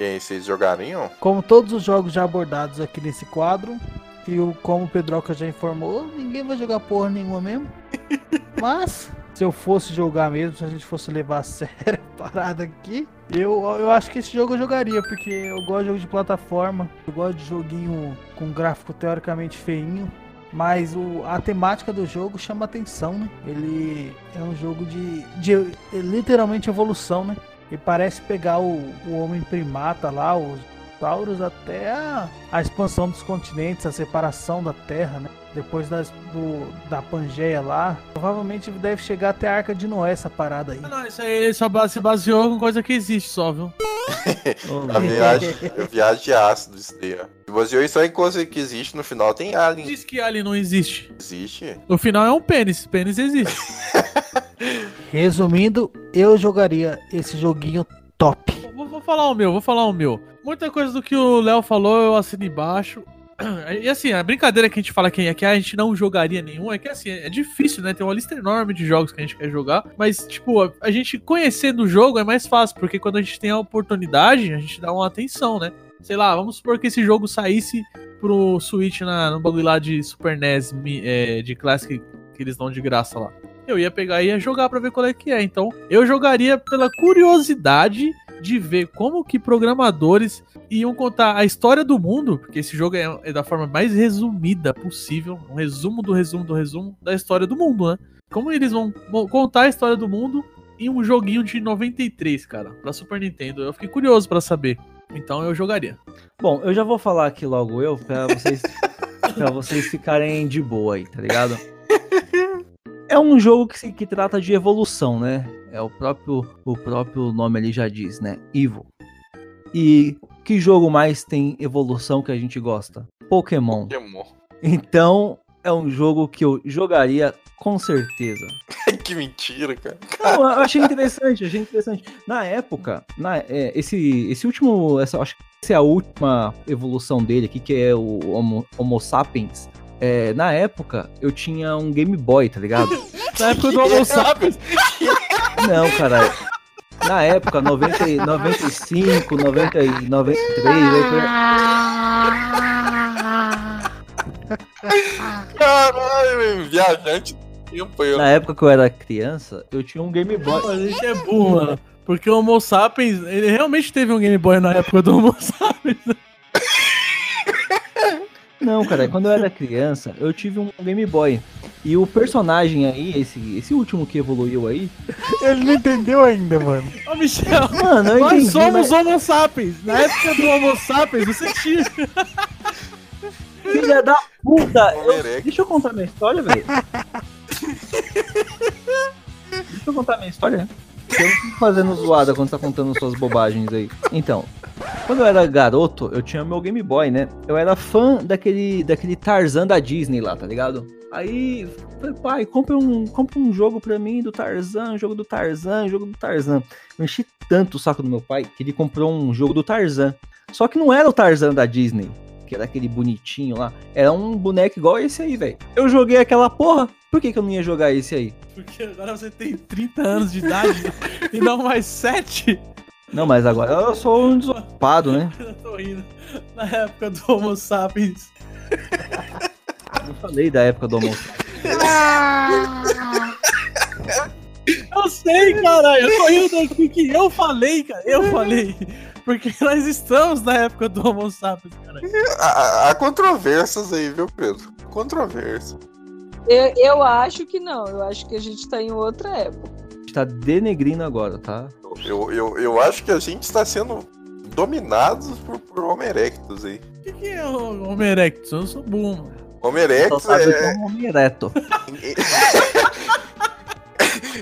E aí, vocês jogariam? Como todos os jogos já abordados aqui nesse quadro, e o, como o Pedroca já informou, ninguém vai jogar porra nenhuma mesmo. Mas, se eu fosse jogar mesmo, se a gente fosse levar a sério a parada aqui, eu, eu acho que esse jogo eu jogaria, porque eu gosto de jogo de plataforma, eu gosto de joguinho com gráfico teoricamente feinho. Mas o, a temática do jogo chama atenção, né? Ele é um jogo de, de é literalmente evolução, né? E parece pegar o, o homem primata lá, os dinossauros, até a, a expansão dos continentes, a separação da Terra, né? Depois das, do, da Pangeia lá. Provavelmente deve chegar até a Arca de Noé essa parada aí. Ah, não, isso aí ele só se baseou com coisa que existe só, viu? A viagem, a viagem de ácido, isso daí, ó. Se isso aí coisa que existe, no final tem Alien. Diz que Alien não existe. Existe? No final é um pênis. Pênis existe. Resumindo, eu jogaria esse joguinho top. vou, vou falar o meu, vou falar o meu. Muita coisa do que o Léo falou eu assino embaixo. E assim, a brincadeira que a gente fala que aqui a gente não jogaria nenhum é que assim, é difícil, né? Tem uma lista enorme de jogos que a gente quer jogar, mas tipo, a, a gente conhecendo o jogo é mais fácil, porque quando a gente tem a oportunidade, a gente dá uma atenção, né? Sei lá, vamos supor que esse jogo saísse pro Switch na, no bagulho lá de Super NES é, de Classic que eles dão de graça lá. Eu ia pegar e ia jogar pra ver qual é que é. Então, eu jogaria pela curiosidade de ver como que programadores iam contar a história do mundo, porque esse jogo é, é da forma mais resumida possível, um resumo do resumo do resumo da história do mundo, né? Como eles vão contar a história do mundo em um joguinho de 93, cara, pra Super Nintendo. Eu fiquei curioso pra saber. Então eu jogaria. Bom, eu já vou falar aqui logo eu, pra vocês. Pra vocês ficarem de boa aí, tá ligado? É um jogo que, que trata de evolução, né? É o próprio, o próprio nome ali já diz, né? Evil. E que jogo mais tem evolução que a gente gosta? Pokémon. Pokémon. Então, é um jogo que eu jogaria com certeza. que mentira, cara. Não, eu achei interessante, achei interessante. Na época, na, é, esse, esse último, essa, acho que essa é a última evolução dele aqui, que é o Homo, Homo sapiens. É, na época, eu tinha um Game Boy, tá ligado? Na época do Homo sapiens. Não, cara. Na época, 90, e- 95, 90, e 93, aí Caralho, viajante do tempo foi- na época que eu era criança, eu tinha um Game Boy. A gente é burro, mano. Porque o Homo sapiens, ele realmente teve um Game Boy na época do Homo sapiens. Não, cara, quando eu era criança, eu tive um Game Boy. E o personagem aí, esse, esse último que evoluiu aí. Ele não entendeu ainda, mano. Ô, Michel, Mano, eu nós entendi, somos mas- Homo sapiens. Na época do Homo sapiens, você tinha. Filha da puta! Eu- deixa eu contar minha história, velho. deixa eu contar minha história. né? Eu não fico fazendo zoada quando tá contando suas bobagens aí. Então, quando eu era garoto, eu tinha meu Game Boy, né? Eu era fã daquele, daquele Tarzan da Disney lá, tá ligado? Aí, falei, pai, compra um, compra um jogo pra mim do Tarzan, jogo do Tarzan, jogo do Tarzan. Eu enchi tanto o saco do meu pai que ele comprou um jogo do Tarzan. Só que não era o Tarzan da Disney, que era aquele bonitinho lá. Era um boneco igual esse aí, velho. Eu joguei aquela porra. Por que, que eu não ia jogar esse aí? Porque agora você tem 30 anos de idade e não mais 7. Não, mas agora eu sou um desocupado, né? Eu tô rindo. Na época do Homo sapiens. Eu falei da época do almoço. Eu sei, caralho. Eu tô rindo daqui que eu falei, cara. Eu falei. Porque nós estamos na época do Homo sapiens, cara. Há, há controvérsias aí, viu, Pedro? Controvérsia. Eu, eu acho que não, eu acho que a gente tá em outra época. A gente tá denegrindo agora, tá? Eu, eu, eu acho que a gente está sendo dominados por, por Homo erectus aí. O que, que é o Homo erectus? Eu sou mano. Homo erectus é homem ereto.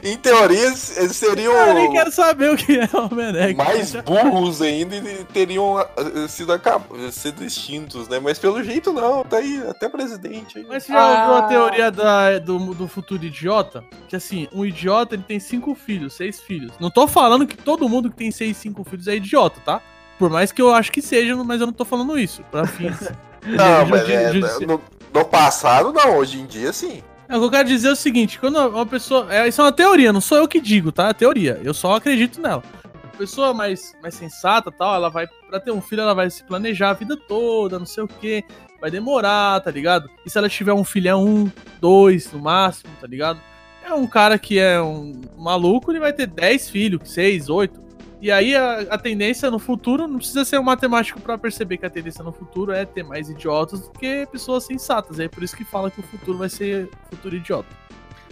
em teoria, eles seriam Eu nem quero saber o que é erectus. mais burros ainda e teriam ah, sido, acab- sido extintos, né? Mas pelo jeito não, tá aí, até presidente aí. Mas você já ouviu a Ah. teoria da- do, do futuro idiota? Que assim, um idiota ele tem cinco filhos, seis filhos. Não tô falando que todo mundo que tem seis, cinco filhos é idiota, tá? Por mais que eu acho que seja, mas eu não tô falando isso. Pra fins. Não, mas é, no, no passado não, hoje em dia sim. É, o que eu quero dizer é o seguinte, quando uma pessoa. É, isso é uma teoria, não sou eu que digo, tá? É teoria. Eu só acredito nela. A pessoa mais, mais sensata tal, ela vai. Pra ter um filho, ela vai se planejar a vida toda, não sei o quê. Vai demorar, tá ligado? E se ela tiver um filho, é um, dois no máximo, tá ligado? É um cara que é um maluco, ele vai ter 10 filhos, 6, 8. E aí a, a tendência no futuro, não precisa ser um matemático pra perceber que a tendência no futuro é ter mais idiotas do que pessoas sensatas. É por isso que fala que o futuro vai ser futuro idiota.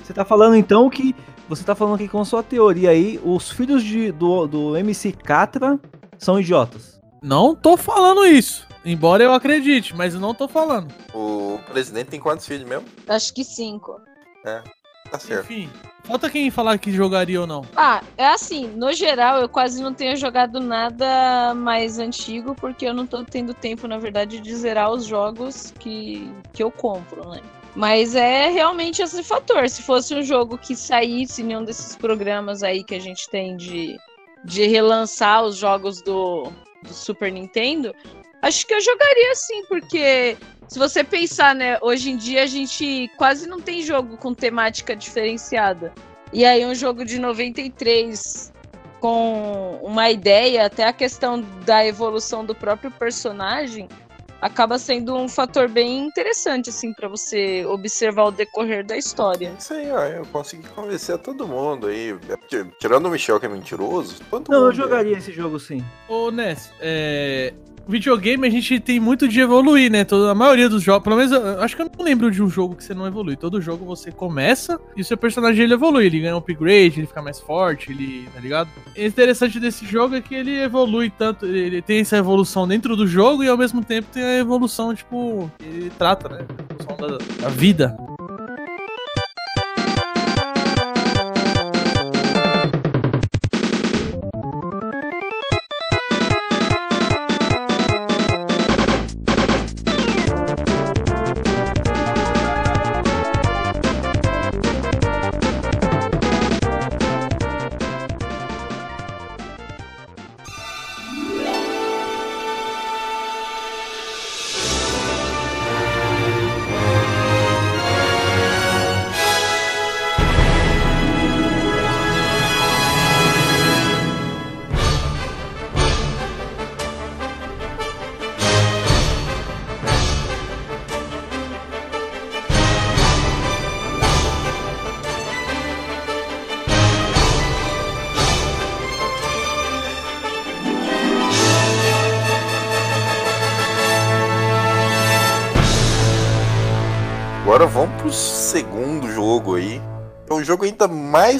Você tá falando então que. Você tá falando que com sua teoria aí, os filhos de, do, do MC Catra são idiotas. Não tô falando isso. Embora eu acredite, mas eu não tô falando. O presidente tem quantos filhos mesmo? Acho que cinco. É, tá certo. Enfim, falta quem falar que jogaria ou não. Ah, é assim, no geral eu quase não tenho jogado nada mais antigo, porque eu não tô tendo tempo, na verdade, de zerar os jogos que, que eu compro, né? Mas é realmente esse fator. Se fosse um jogo que saísse em nenhum desses programas aí que a gente tem de, de relançar os jogos do, do Super Nintendo, acho que eu jogaria sim, porque se você pensar, né, hoje em dia a gente quase não tem jogo com temática diferenciada. E aí um jogo de 93 com uma ideia, até a questão da evolução do próprio personagem, acaba sendo um fator bem interessante assim para você observar o decorrer da história. Isso aí, ó, eu consegui convencer todo mundo aí. É Tirando o Michel que é mentiroso, todo Não, eu mundo. jogaria esse jogo sim. Ô, Ness, é... videogame a gente tem muito de evoluir, né? Toda, a maioria dos jogos, pelo menos acho que eu não lembro de um jogo que você não evolui. Todo jogo você começa e o seu personagem ele evolui, ele ganha um upgrade, ele fica mais forte, ele, tá ligado? O interessante desse jogo é que ele evolui tanto, ele, ele tem essa evolução dentro do jogo e ao mesmo tempo tem a evolução, tipo, ele trata, né? A evolução da, da vida.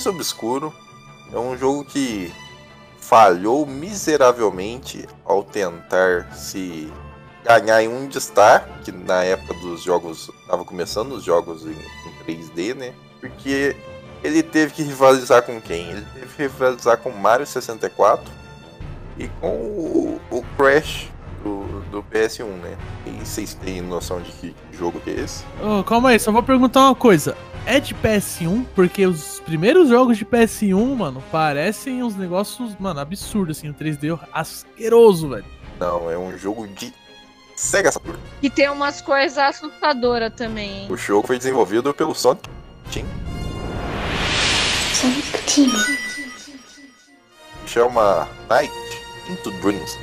Mais obscuro. É um jogo que falhou miseravelmente ao tentar se ganhar em um destaque na época dos jogos. Tava começando os jogos em, em 3D, né? Porque ele teve que rivalizar com quem? Ele teve que rivalizar com Mario 64 e com o, o Crash do, do PS1, né? E vocês têm noção de que jogo que é esse? Ô, calma aí, só vou perguntar uma coisa. É de PS1? Porque os primeiros jogos de PS1, mano, parecem uns negócios, mano, absurdos, assim, o 3D asqueroso, velho. Não, é um jogo de Sega Saturn. E tem umas coisas assustadoras também, hein? O jogo foi desenvolvido pelo Sonic Team. Sonic Team. Chama Night into Dreams.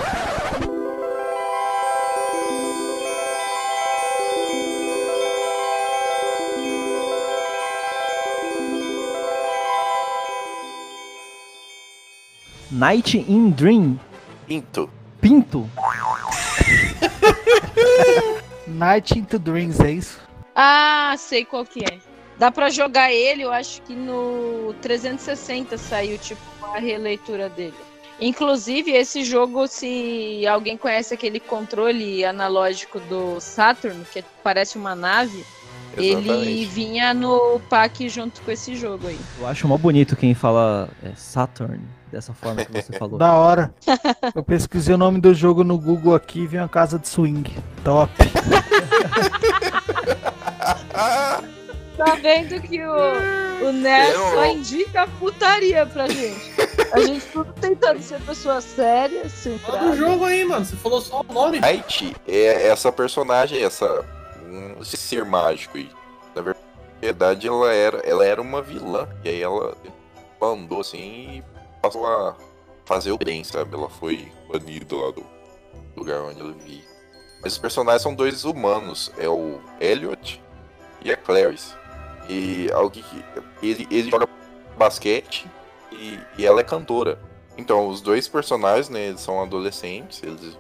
Night in Dream. Into. Pinto. Night into Dreams, é isso? Ah, sei qual que é. Dá pra jogar ele, eu acho que no 360 saiu, tipo, a releitura dele. Inclusive, esse jogo, se alguém conhece aquele controle analógico do Saturn, que parece uma nave, ele vinha no pack junto com esse jogo aí. Eu acho mó bonito quem fala é, Saturn dessa forma que você falou. Da hora. Eu pesquisei o nome do jogo no Google aqui e vi uma casa de swing. Top. Tá vendo que o, o Nerd Eu- só indica putaria pra gente. A gente tudo tentando ser pessoa séria. Fala do jogo aí, mano. Você falou só o nome. Night é essa personagem, essa um, ser mágico aí. Na verdade, ela era, ela era uma vilã. E aí ela andou assim e passou a fazer o bem, sabe? Ela foi banida lá do lugar onde ela vivia. Mas os personagens são dois humanos. É o Elliot e a Clarice. E alguém ele, ele joga basquete e, e ela é cantora. Então, os dois personagens, né, eles são adolescentes, eles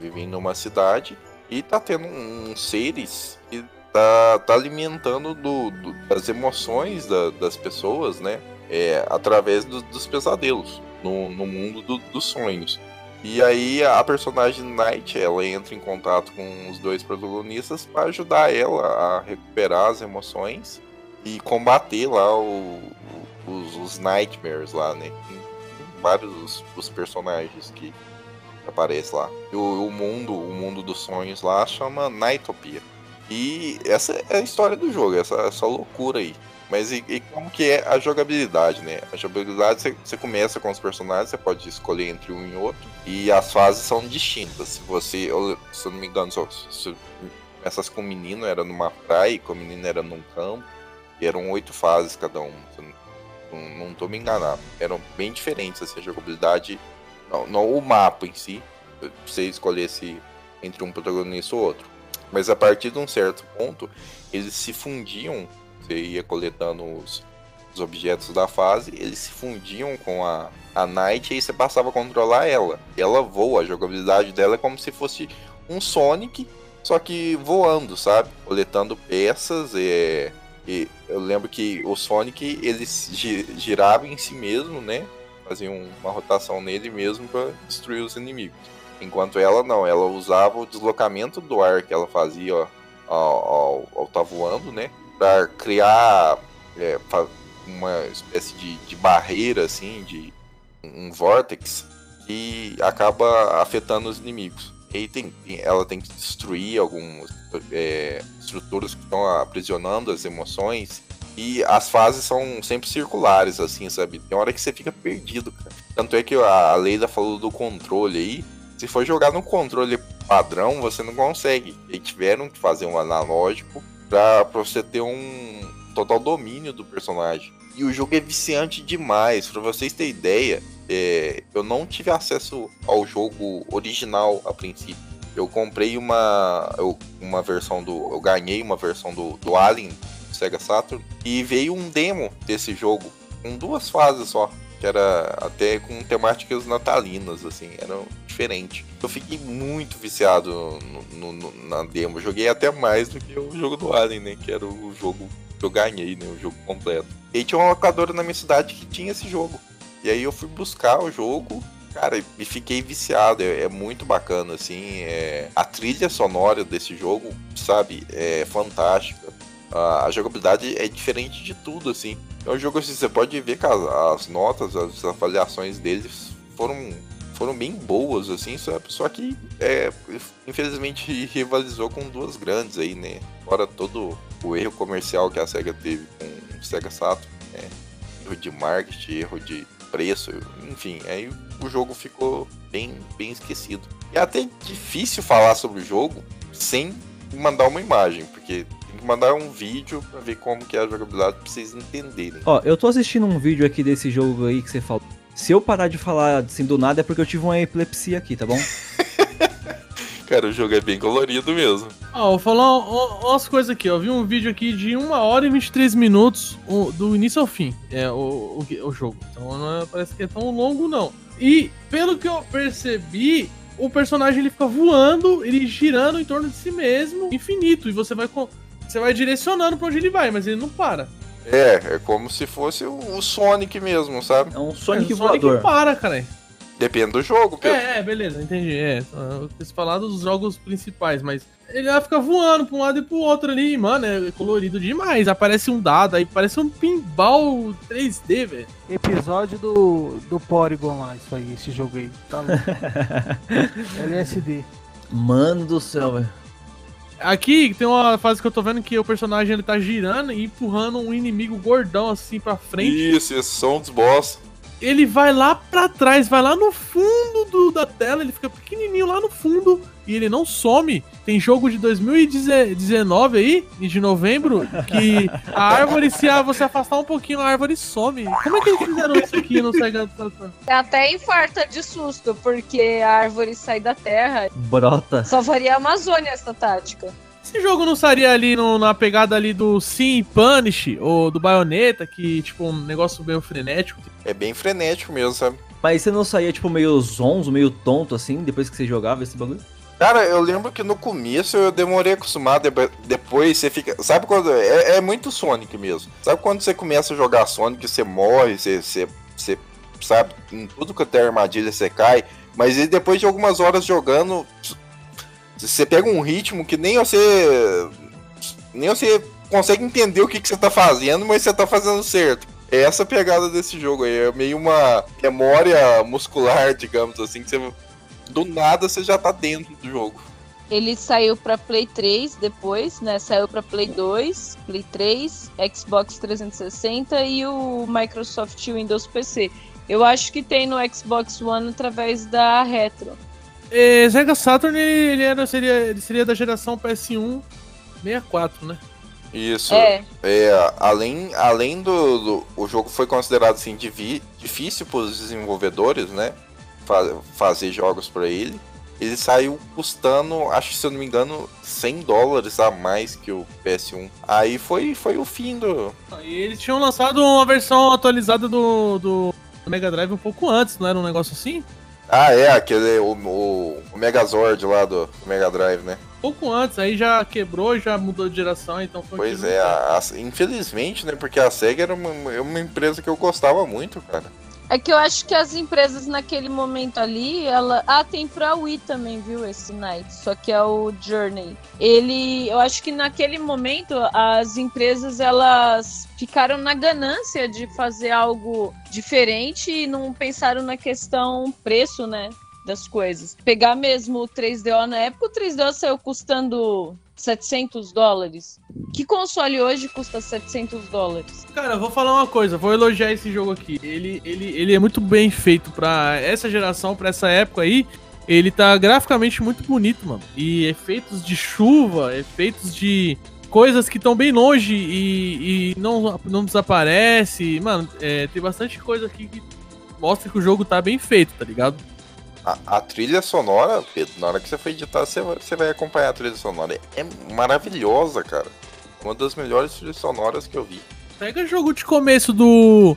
vivem numa cidade e tá tendo uns seres que tá, tá alimentando do, do- das emoções da- das pessoas, né? É, através do- dos pesadelos no, no mundo do- dos sonhos. E aí a personagem Night, ela entra em contato com os dois protagonistas para ajudar ela a recuperar as emoções e combater lá o- os, os nightmares lá, né? Vários dos, dos personagens que aparecem lá. E o, o mundo, o mundo dos sonhos lá chama Nightopia. E essa é a história do jogo, essa, essa loucura aí. Mas e, e como que é a jogabilidade, né? A jogabilidade você, começa com os personagens, você pode escolher entre um e outro. E as fases são distintas. Se você, eu, se eu não me engano, só, se, essas com o menino era numa praia, com o menino era num campo. E eram oito fases cada um. se Não, não, tô me enganando. Eram bem diferentes assim, a jogabilidade. Não, não o mapa em si. Pra você escolhesse entre um protagonista ou outro. Mas a partir de um certo ponto, eles se fundiam. Você ia coletando os, os objetos da fase, eles se fundiam com a, a Knight e aí você passava a controlar ela. Ela voa, a jogabilidade dela é como se fosse um Sonic, só que voando, sabe? Coletando peças. É, e eu lembro que o Sonic ele gi- girava em si mesmo, né? Fazia um- uma rotação nele mesmo para destruir os inimigos. Enquanto ela não, ela usava o deslocamento do ar que ela fazia ao, ao, tá voando, né? Pra criar é, uma espécie de, de barreira, assim, de um vórtex que acaba afetando os inimigos. E tem- ela tem que destruir algumas é, estruturas que estão aprisionando as emoções. E as fases são sempre circulares, assim, sabe? Tem hora que você fica perdido, cara. Tanto é que a Leila falou do controle aí. Se for jogar no controle padrão, você não consegue. E tiveram que fazer um analógico pra, pra você ter um total domínio do personagem. E o jogo é viciante demais. Pra vocês terem ideia, é, eu não tive acesso ao jogo original a princípio. Eu comprei uma, eu- uma versão do. Eu ganhei uma versão do, do Alien Sega Saturn e veio um demo desse jogo com duas fases só. Que era até com temáticas natalinas, assim, era diferente. Eu fiquei muito viciado no- no- no- na demo. Joguei até mais do que o jogo do Alien, né? Que era o jogo que eu ganhei, né? O jogo completo. E tinha uma locadora na minha cidade que tinha esse jogo. E aí eu fui buscar o jogo, cara, e fiquei viciado. É, é muito bacana, assim. é- A trilha sonora desse jogo, sabe, é fantástica. A, jogabilidade é diferente de tudo, assim. É um jogo assim, você pode ver que as, as notas, as avaliações deles foram, foram bem boas, assim, sabe? Só que, é, infelizmente, rivalizou com duas grandes aí, né? Fora todo o erro comercial que a SEGA teve com o Sega Saturn, né? Erro de marketing, erro de preço, enfim, aí o jogo ficou bem, bem esquecido. É até difícil falar sobre o jogo sem mandar uma imagem, porque mandar um vídeo pra ver como que é a jogabilidade pra vocês entenderem. Ó, eu tô assistindo um vídeo aqui desse jogo aí que você falou. Se eu parar de falar assim do nada é porque eu tive uma epilepsia aqui, tá bom? Cara, o jogo é bem colorido mesmo. Ó, vou falar ó, ó, umas coisas aqui, ó. Eu vi um vídeo aqui de 1 hora e 23 minutos o- do início ao fim. É o, o, o jogo. Então não é- parece que é tão longo, não. E pelo que eu percebi, o personagem ele fica voando, ele girando em torno de si mesmo, infinito. E você vai, co- você vai direcionando pra onde ele vai, mas ele não para. É, é como se fosse o o Sonic mesmo, sabe? É um É, o Sonic para, cara. Depende do jogo, Pedro. É, é, beleza, entendi. É, eu quis falar dos jogos principais, mas ele vai ficar voando pra um lado e pro outro ali, mano, é colorido demais. Aparece um dado aí, parece um pinball 3D, velho. Episódio do, do Porygon lá, isso aí, esse jogo aí. Tá louco. LSD. Mano do céu, velho. Aqui tem uma fase que eu tô vendo que o personagem ele tá girando e empurrando um inimigo gordão assim pra frente. Isso, esses são dos boss. Ele vai lá pra trás, vai lá no fundo do- da tela, ele fica pequenininho lá no fundo e ele não some. Tem jogo de 2019 aí, de novembro, que a árvore, se a- você afastar um pouquinho, a árvore some. Como é que eles fizeram isso aqui no Sega Saturn? Até infarta de susto, porque a árvore sai da terra. Brota. Só faria a Amazônia essa tática. Esse jogo não estaria ali no- na pegada ali do Sim Punish ou do Bayonetta, que tipo um negócio meio frenético. É bem frenético mesmo, sabe? Mas você não saía, tipo, meio zonzo, meio tonto, assim, depois que você jogava esse bagulho? Cara, eu lembro que no começo eu demorei a acostumar, depois você fica. Sabe quando. É, é muito Sonic mesmo. Sabe quando você começa a jogar Sonic, você morre, você. você, você sabe, em tudo que até armadilha você cai. Mas depois de algumas horas jogando, você pega um ritmo que nem você. Nem você consegue entender o que, que você tá fazendo, mas você tá fazendo certo. É essa pegada desse jogo aí. É meio uma memória muscular, digamos assim, que você. Do nada você já tá dentro do jogo. Ele saiu pra Play 3 depois, né? Saiu pra Play 2, Play 3, Xbox 360 e o Microsoft Windows PC. Eu acho que tem no Xbox One através da Retro. É, Sega Saturn ele, era, seria, ele seria da geração PS1 64, né? Isso. É. É, além, além do, do- O jogo foi considerado assim difícil para os desenvolvedores, né? Fa- fazer jogos para ele. ele saiu custando, acho que se eu não me engano, 100 dólares a mais que o PS1. Aí foi, foi o fim do. E eles tinham lançado uma versão atualizada do, do Mega Drive um pouco antes, não era um negócio assim? Ah, é, aquele, o, o, o Megazord lá do Mega Drive, né? Pouco antes, aí já quebrou, já mudou de geração, então foi Pois é, a- a- infelizmente, né? Porque a SEGA era uma, uma empresa que eu gostava muito, cara. É que eu acho que as empresas naquele momento ali, ela. Ah, tem pra Wii também, viu? Esse Night. Só que é o Journey. Ele. Eu acho que naquele momento as empresas elas ficaram na ganância de fazer algo diferente e não pensaram na questão preço, né? Das coisas. Pegar mesmo o 3DO na época, o 3DO saiu custando 700 dólares. Que console hoje custa 700 dólares? Cara, vou falar uma coisa, vou elogiar esse jogo aqui. Ele, ele, ele é muito bem feito pra essa geração, pra essa época aí. Ele tá graficamente muito bonito, mano. E efeitos de chuva, efeitos de coisas que estão bem longe e, e não, não desaparece. Mano, é, tem bastante coisa aqui que mostra que o jogo tá bem feito, tá ligado? A, a trilha sonora, Pedro, na hora que você for editar, você vai, você vai acompanhar a trilha sonora. É maravilhosa, cara. Uma das melhores trilhas sonoras que eu vi. Pega jogo de começo do,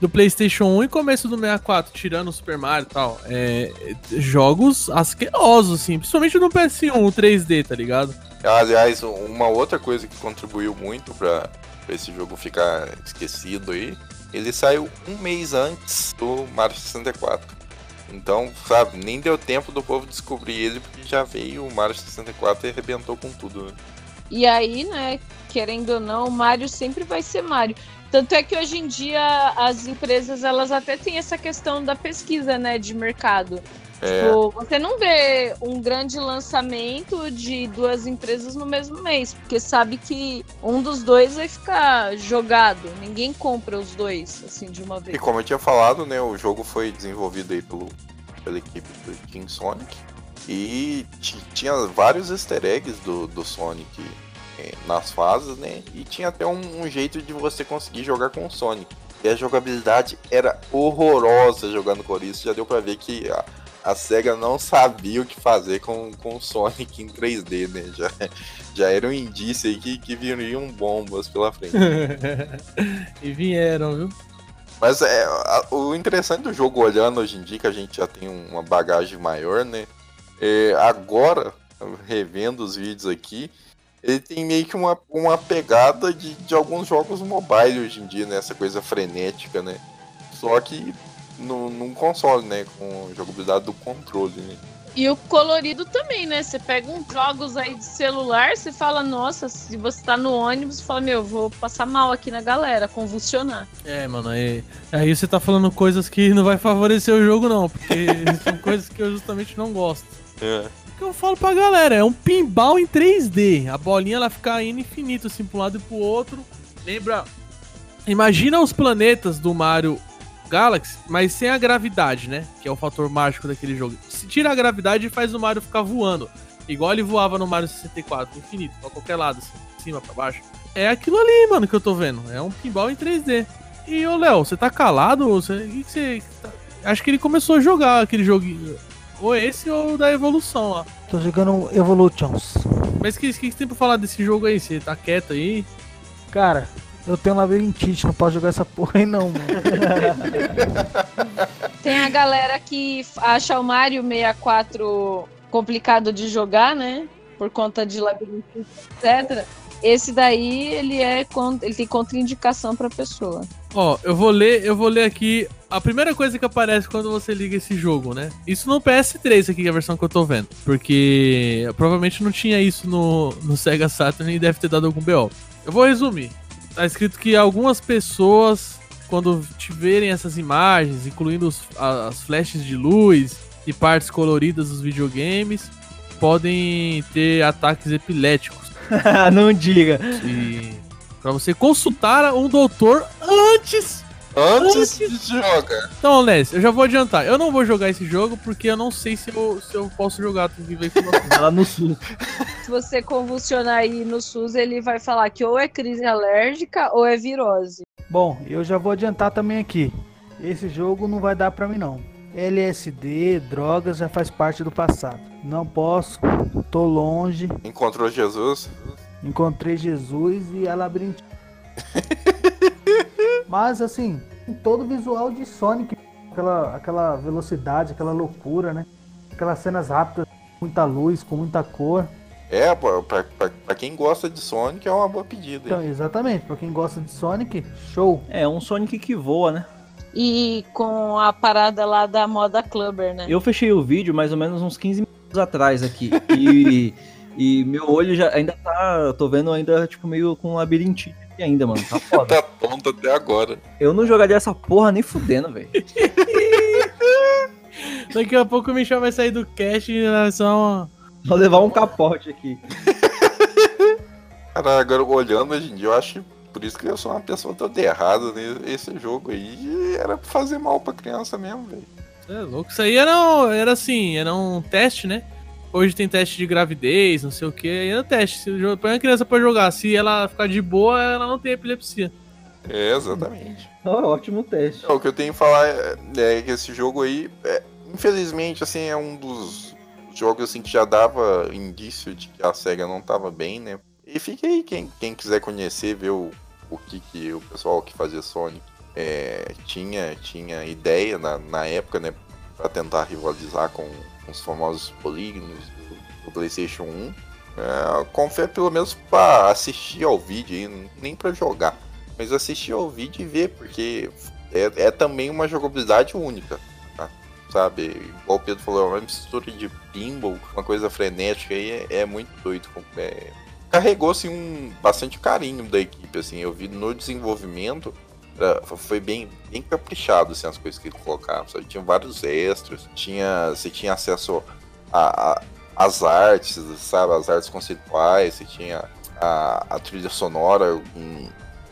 do PlayStation 1 e começo do 64, tirando o Super Mario e tal. É, jogos asquerosos, assim, principalmente no PS1, o 3D, tá ligado? Aliás, uma outra coisa que contribuiu muito pra, pra esse jogo ficar esquecido aí, ele saiu um mês antes do Mario 64. Então, sabe, nem deu tempo do povo descobrir ele, porque já veio o Mario 64 e arrebentou com tudo, né? E aí, né, querendo ou não, o Mario sempre vai ser Mario. Tanto é que hoje em dia as empresas elas até têm essa questão da pesquisa, né, de mercado. É. Tipo, você não vê um grande lançamento de duas empresas no mesmo mês, porque sabe que um dos dois vai ficar jogado. Ninguém compra os dois, assim, de uma E vez. como eu tinha falado, né, o jogo foi desenvolvido aí pelo, pela equipe do Team Sonic. E ti- tinha vários easter eggs do, do Sonic eh, nas fases, né? E tinha até um, um jeito de você conseguir jogar com o Sonic. E a jogabilidade era horrorosa jogando com isso. Já deu pra ver que a, a SEGA não sabia o que fazer com, com o Sonic em 3D, né? Já, já era um indício aí que, que viriam bombas pela frente. e vieram, viu? Mas é, a- o interessante do jogo, olhando hoje em dia, que a gente já tem uma bagagem maior, né? É, agora, revendo os vídeos aqui, ele tem meio que uma, uma pegada de, de alguns jogos mobile hoje em dia, né? Essa coisa frenética, né? Só que no, num console, né? Com jogabilidade do controle, né? E o colorido também, né? Você pega uns jogos aí de celular, você fala, nossa, se você tá no ônibus, você fala, meu, vou passar mal aqui na galera, convulsionar. É, mano, aí, aí você tá falando coisas que não vai favorecer o jogo, não, porque são coisas que eu justamente não gosto. É. O que eu falo pra galera é um pinball em 3D. A bolinha ela fica indo infinito, assim, pra um lado e pro outro. Lembra. Imagina os planetas do Mario Galaxy, mas sem a gravidade, né? Que é o fator mágico daquele jogo. Se tira a gravidade, faz o Mario ficar voando. Igual ele voava no Mario 64, infinito, pra qualquer lado, assim, de cima pra baixo. É aquilo ali, mano, que eu tô vendo. É um pinball em 3D. E, ô, Léo, você tá calado? Você, o que que você. tá- Acho que ele começou a jogar aquele joguinho. Ou esse ou da evolução lá. Tô jogando Evolutions. Mas o que, que, que tem pra falar desse jogo aí? Você tá quieto aí? Cara, eu tenho labirintite, não posso jogar essa porra aí não, mano. Tem a galera que acha o Mario 64 complicado de jogar, né? Por conta de labirinto, etc. Esse daí, ele é ele tem contraindicação pra pessoa. Ó, eu vou ler, eu vou ler aqui a primeira coisa que aparece quando você liga esse jogo, né? Isso no PS3 aqui, que é a versão que eu tô vendo. Porque provavelmente não tinha isso no, no Sega Saturn e deve ter dado algum BO. Eu vou resumir. Tá escrito que algumas pessoas, quando tiverem essas imagens, incluindo os- as flashes de luz e partes coloridas dos videogames, podem ter ataques epiléticos. não diga. E para você consultar um doutor antes Antes de jogar. Então, Les, eu já vou adiantar. Eu não vou jogar esse jogo porque eu não sei se eu, se eu posso jogar. Tem que ver. Ela no SUS. Se você convulsionar aí no SUS, ele vai falar que ou é crise alérgica ou é virose. Bom, eu já vou adiantar também aqui. Esse jogo não vai dar pra mim não. LSD, drogas já faz parte do passado. Não posso, tô longe, Encontrou Jesus. encontrei Jesus e a labirinto. Mas assim, tem todo o visual de Sonic, aquela, aquela velocidade, aquela loucura, né? Aquelas cenas rápidas, muita luz, com muita cor. É, pra, pra, pra quem gosta de Sonic é uma boa pedida. Então, hein? exatamente, pra quem gosta de Sonic, show. É um Sonic que voa, né? E com a parada lá da moda clubber, né? Eu fechei o vídeo mais ou menos uns 15 minutos atrás aqui. E, e meu olho já ainda tá. eu Tô vendo ainda, tipo, meio com labirintite aqui ainda, mano. Tá foda. Tá tonto até agora. Eu não jogaria essa porra nem fudendo, velho. Daqui a pouco o Michel vai sair do cast e vai só uma... Vou levar um capote aqui. Cara, agora olhando hoje em dia, eu acho que por isso que eu sou uma pessoa toda errada, né? Esse jogo aí era pra fazer mal pra criança mesmo, velho. É louco. Isso aí era, era assim, era um teste, né? Hoje tem teste de gravidez, não sei o que. Aí era teste. Se o jogo- põe a criança pra jogar. Se ela ficar de boa, ela não tem epilepsia. É, exatamente. Ó, ótimo teste. É, o que eu tenho que falar é, é que esse jogo aí, é, infelizmente, assim, é um dos jogos assim, que já dava indício de que a SEGA não tava bem, né? E fica aí, quem, quem quiser conhecer, ver o, o que, que o pessoal que fazia Sonic é, tinha, tinha ideia na, na época, né? Pra tentar rivalizar com os famosos polígonos do, do PlayStation 1. É, confere pelo menos pra assistir ao vídeo nem pra jogar. Mas assistir ao vídeo e ver, porque é, é também uma jogabilidade única, tá? sabe? Igual o Pedro falou, é uma mistura de pinball, uma coisa frenética aí, é, é muito doido. É, carregou assim um bastante carinho da equipe, assim, eu vi no desenvolvimento foi bem, bem caprichado assim, as coisas que colocaram, sabe? Tinha vários extras, tinha, você tinha acesso a, a- às artes, sabe? As artes conceituais, você tinha a, a trilha sonora um,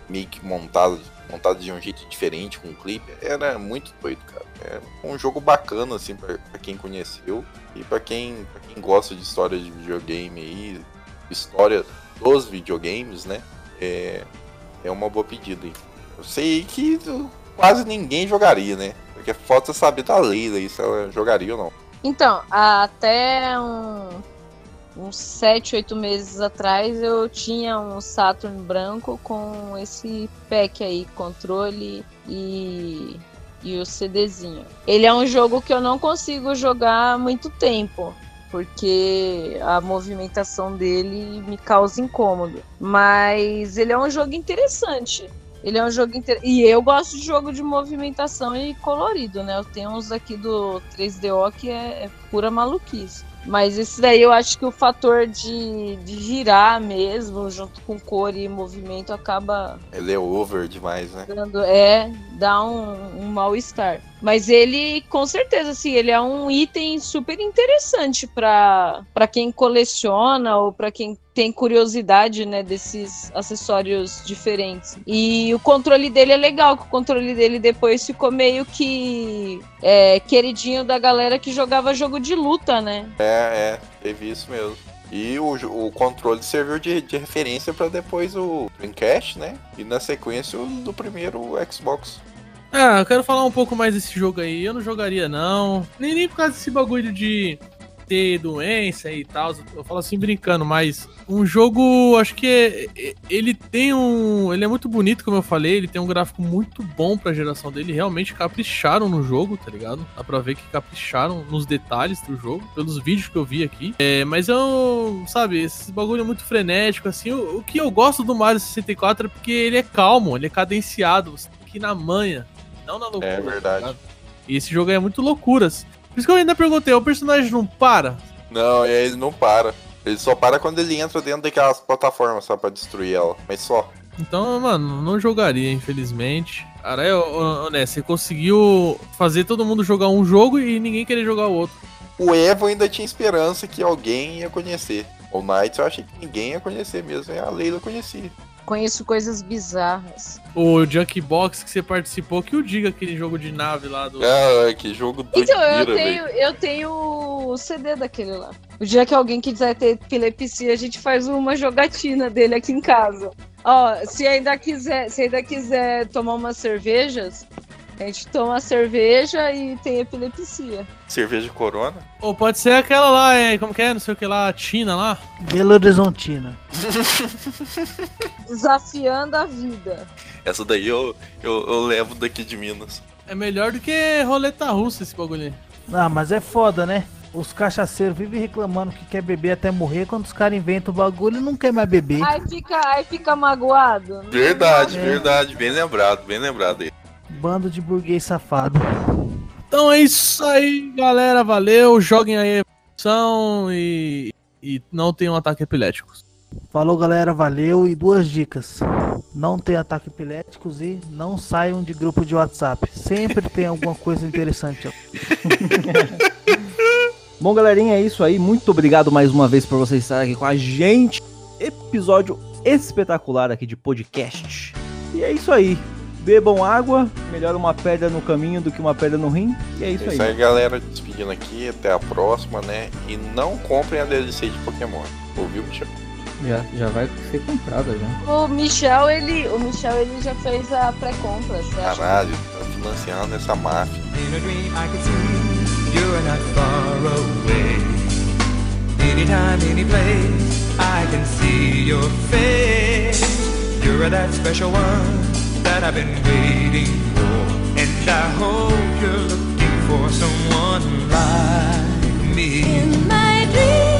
meio que montada, montada de um jeito diferente com o clipe. Era muito doido, cara. É um jogo bacana, assim, pra, pra quem conheceu e pra quem, pra quem gosta de história de videogame aí, história dos videogames, né? É, é uma boa pedida aí. Eu sei que quase ninguém jogaria, né? Porque falta saber da Leila aí se ela jogaria ou não. Então, até um, uns 7, 8 meses atrás eu tinha um Saturn branco com esse pack aí, controle e, e o CDzinho. Ele é um jogo que eu não consigo jogar há muito tempo. Porque a movimentação dele me causa incômodo. Mas ele é um jogo interessante. Ele é um jogo inter... E eu gosto de jogo de movimentação e colorido, né? Eu tenho uns aqui do 3DO que é, é pura maluquice. Mas esse daí eu acho que o fator de, de girar mesmo, junto com cor e movimento, acaba Ele é over demais, né? É, dá um, um mal-estar. Mas ele, com certeza, assim, ele é um item super interessante para quem coleciona ou para quem tem curiosidade, né, desses acessórios diferentes. E o controle dele é legal, que o controle dele depois ficou meio que é, queridinho da galera que jogava jogo de luta, né? É, é, teve isso mesmo. E o, o controle serviu de, de referência pra depois o Dreamcast, né? E na sequência o do primeiro Xbox. Ah, eu quero falar um pouco mais desse jogo aí. Eu não jogaria, não. Nem, nem por causa desse bagulho de ter doença e tal. Eu falo assim brincando, mas um jogo, acho que é- é- ele tem um. Ele é muito bonito, como eu falei. Ele tem um gráfico muito bom pra geração dele. Realmente capricharam no jogo, tá ligado? Dá pra ver que capricharam nos detalhes do jogo, pelos vídeos que eu vi aqui. É, mas eu, sabe, esse bagulho é muito frenético, assim. O, o que eu gosto do Mario 64 é porque ele é calmo, ele é cadenciado. Você tem que ir na manha, não na loucura. É verdade. tá ligado? E esse jogo é muito loucuras. Por isso que eu ainda perguntei, o personagem não para? Não, ele não para. Ele só para quando ele entra dentro daquelas plataformas, só pra destruir ela. Mas só. Então, mano, não jogaria, infelizmente. Cara, ô, né, você conseguiu fazer todo mundo jogar um jogo e ninguém querer jogar o outro. O Evo ainda tinha esperança que alguém ia conhecer. O Knights eu achei que ninguém ia conhecer mesmo. E a Leila conhecia. Conheço coisas bizarras. O Junkbox que você participou, que o diga aquele jogo de nave lá do. Ah, que jogo Então, eu tenho, eu tenho o CD daquele lá. O dia que alguém quiser ter epilepsia, a gente faz uma jogatina dele aqui em casa. Ó, se ainda quiser, se ainda quiser tomar umas cervejas, A gente toma cerveja e tem epilepsia. Cerveja Corona. Ou pode ser aquela lá, é, como que é? Não sei o que lá, China lá. Belo Horizontina. Desafiando a vida. Essa daí eu, eu, eu levo daqui de Minas. É melhor do que roleta russa esse bagulho aí. Ah, mas é foda, né? Os cachaceiros vivem reclamando que quer beber até morrer, quando os caras inventam o bagulho e não quer mais beber. Aí fica, aí fica magoado. Verdade, É. verdade. Bem lembrado, bem lembrado aí. Bando de burguês safado. Então é isso aí, galera. Valeu. Joguem aí a e, e não tenham ataque epiléticos. Falou, galera, valeu. E duas dicas. Não tem ataque epiléticos e não saiam de grupo de WhatsApp. Sempre tem alguma coisa interessante. Bom, galerinha, é isso aí. Muito obrigado mais uma vez por você estar aqui com a gente. Episódio espetacular aqui de podcast. E é isso aí. Bebam água, melhor uma pedra no caminho do que uma pedra no rim. E é isso É aí. isso aí, galera. Despedindo aqui. Até a próxima, né? E não comprem a DLC de Pokémon. Ouviu, Michel? Já, já vai ser comprada já. O Michel, ele, o Michel, ele já fez a pré-compra, acha? Caralho, tá financiando essa máfia. In a dream I can see you're not far away. Anytime, any place, I can see your face. You're that special one that I've been waiting for. And I hope you're looking for someone like me. In my dreams,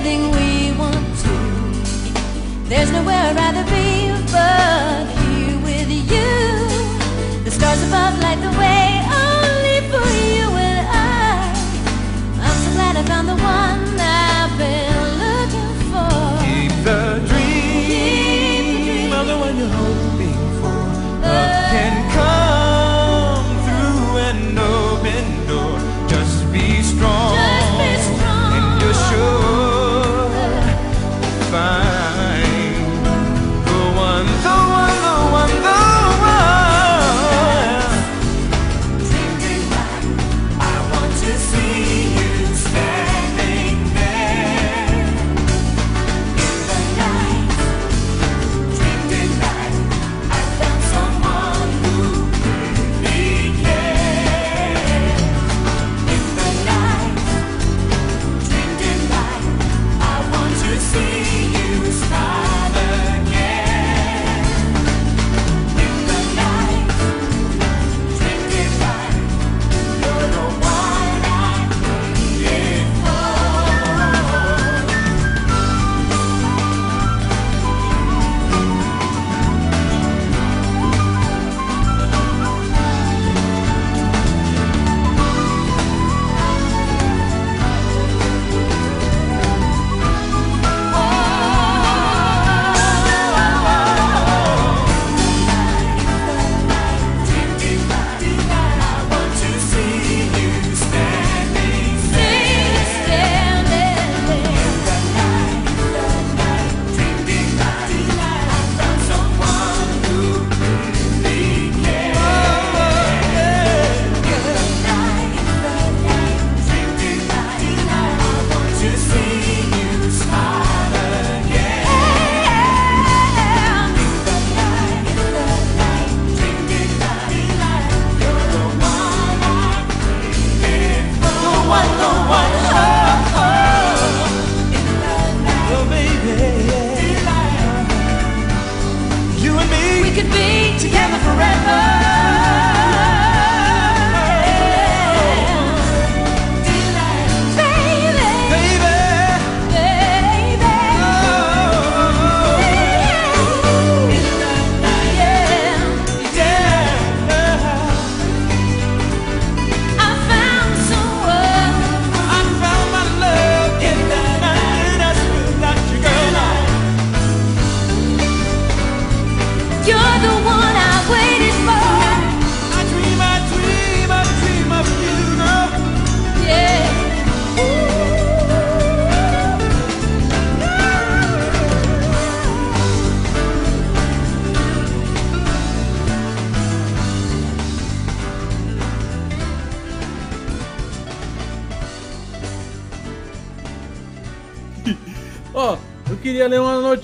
everything we want to. There's nowhere I'd rather be but here with you. The stars above light the way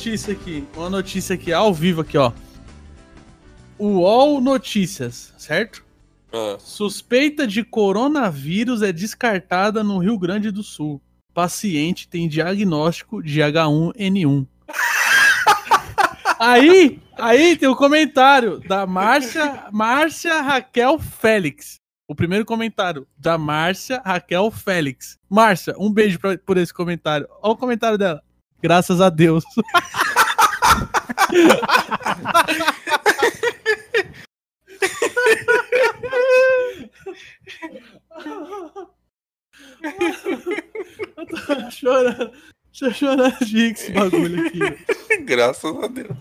notícia aqui. Uma notícia aqui, ao vivo aqui, ó. UOL Notícias, certo? Ah, Suspeita de coronavírus é descartada no Rio Grande do Sul. Paciente tem diagnóstico de H1N1. aí, aí tem o comentário da Márcia, Márcia Raquel Félix. O primeiro comentário da Márcia Raquel Félix. Márcia, um beijo pra- por esse comentário. Olha o comentário dela. Graças a Deus. Eu tô chorando. Deixa eu chorar de rir com esse bagulho aqui. graças a Deus.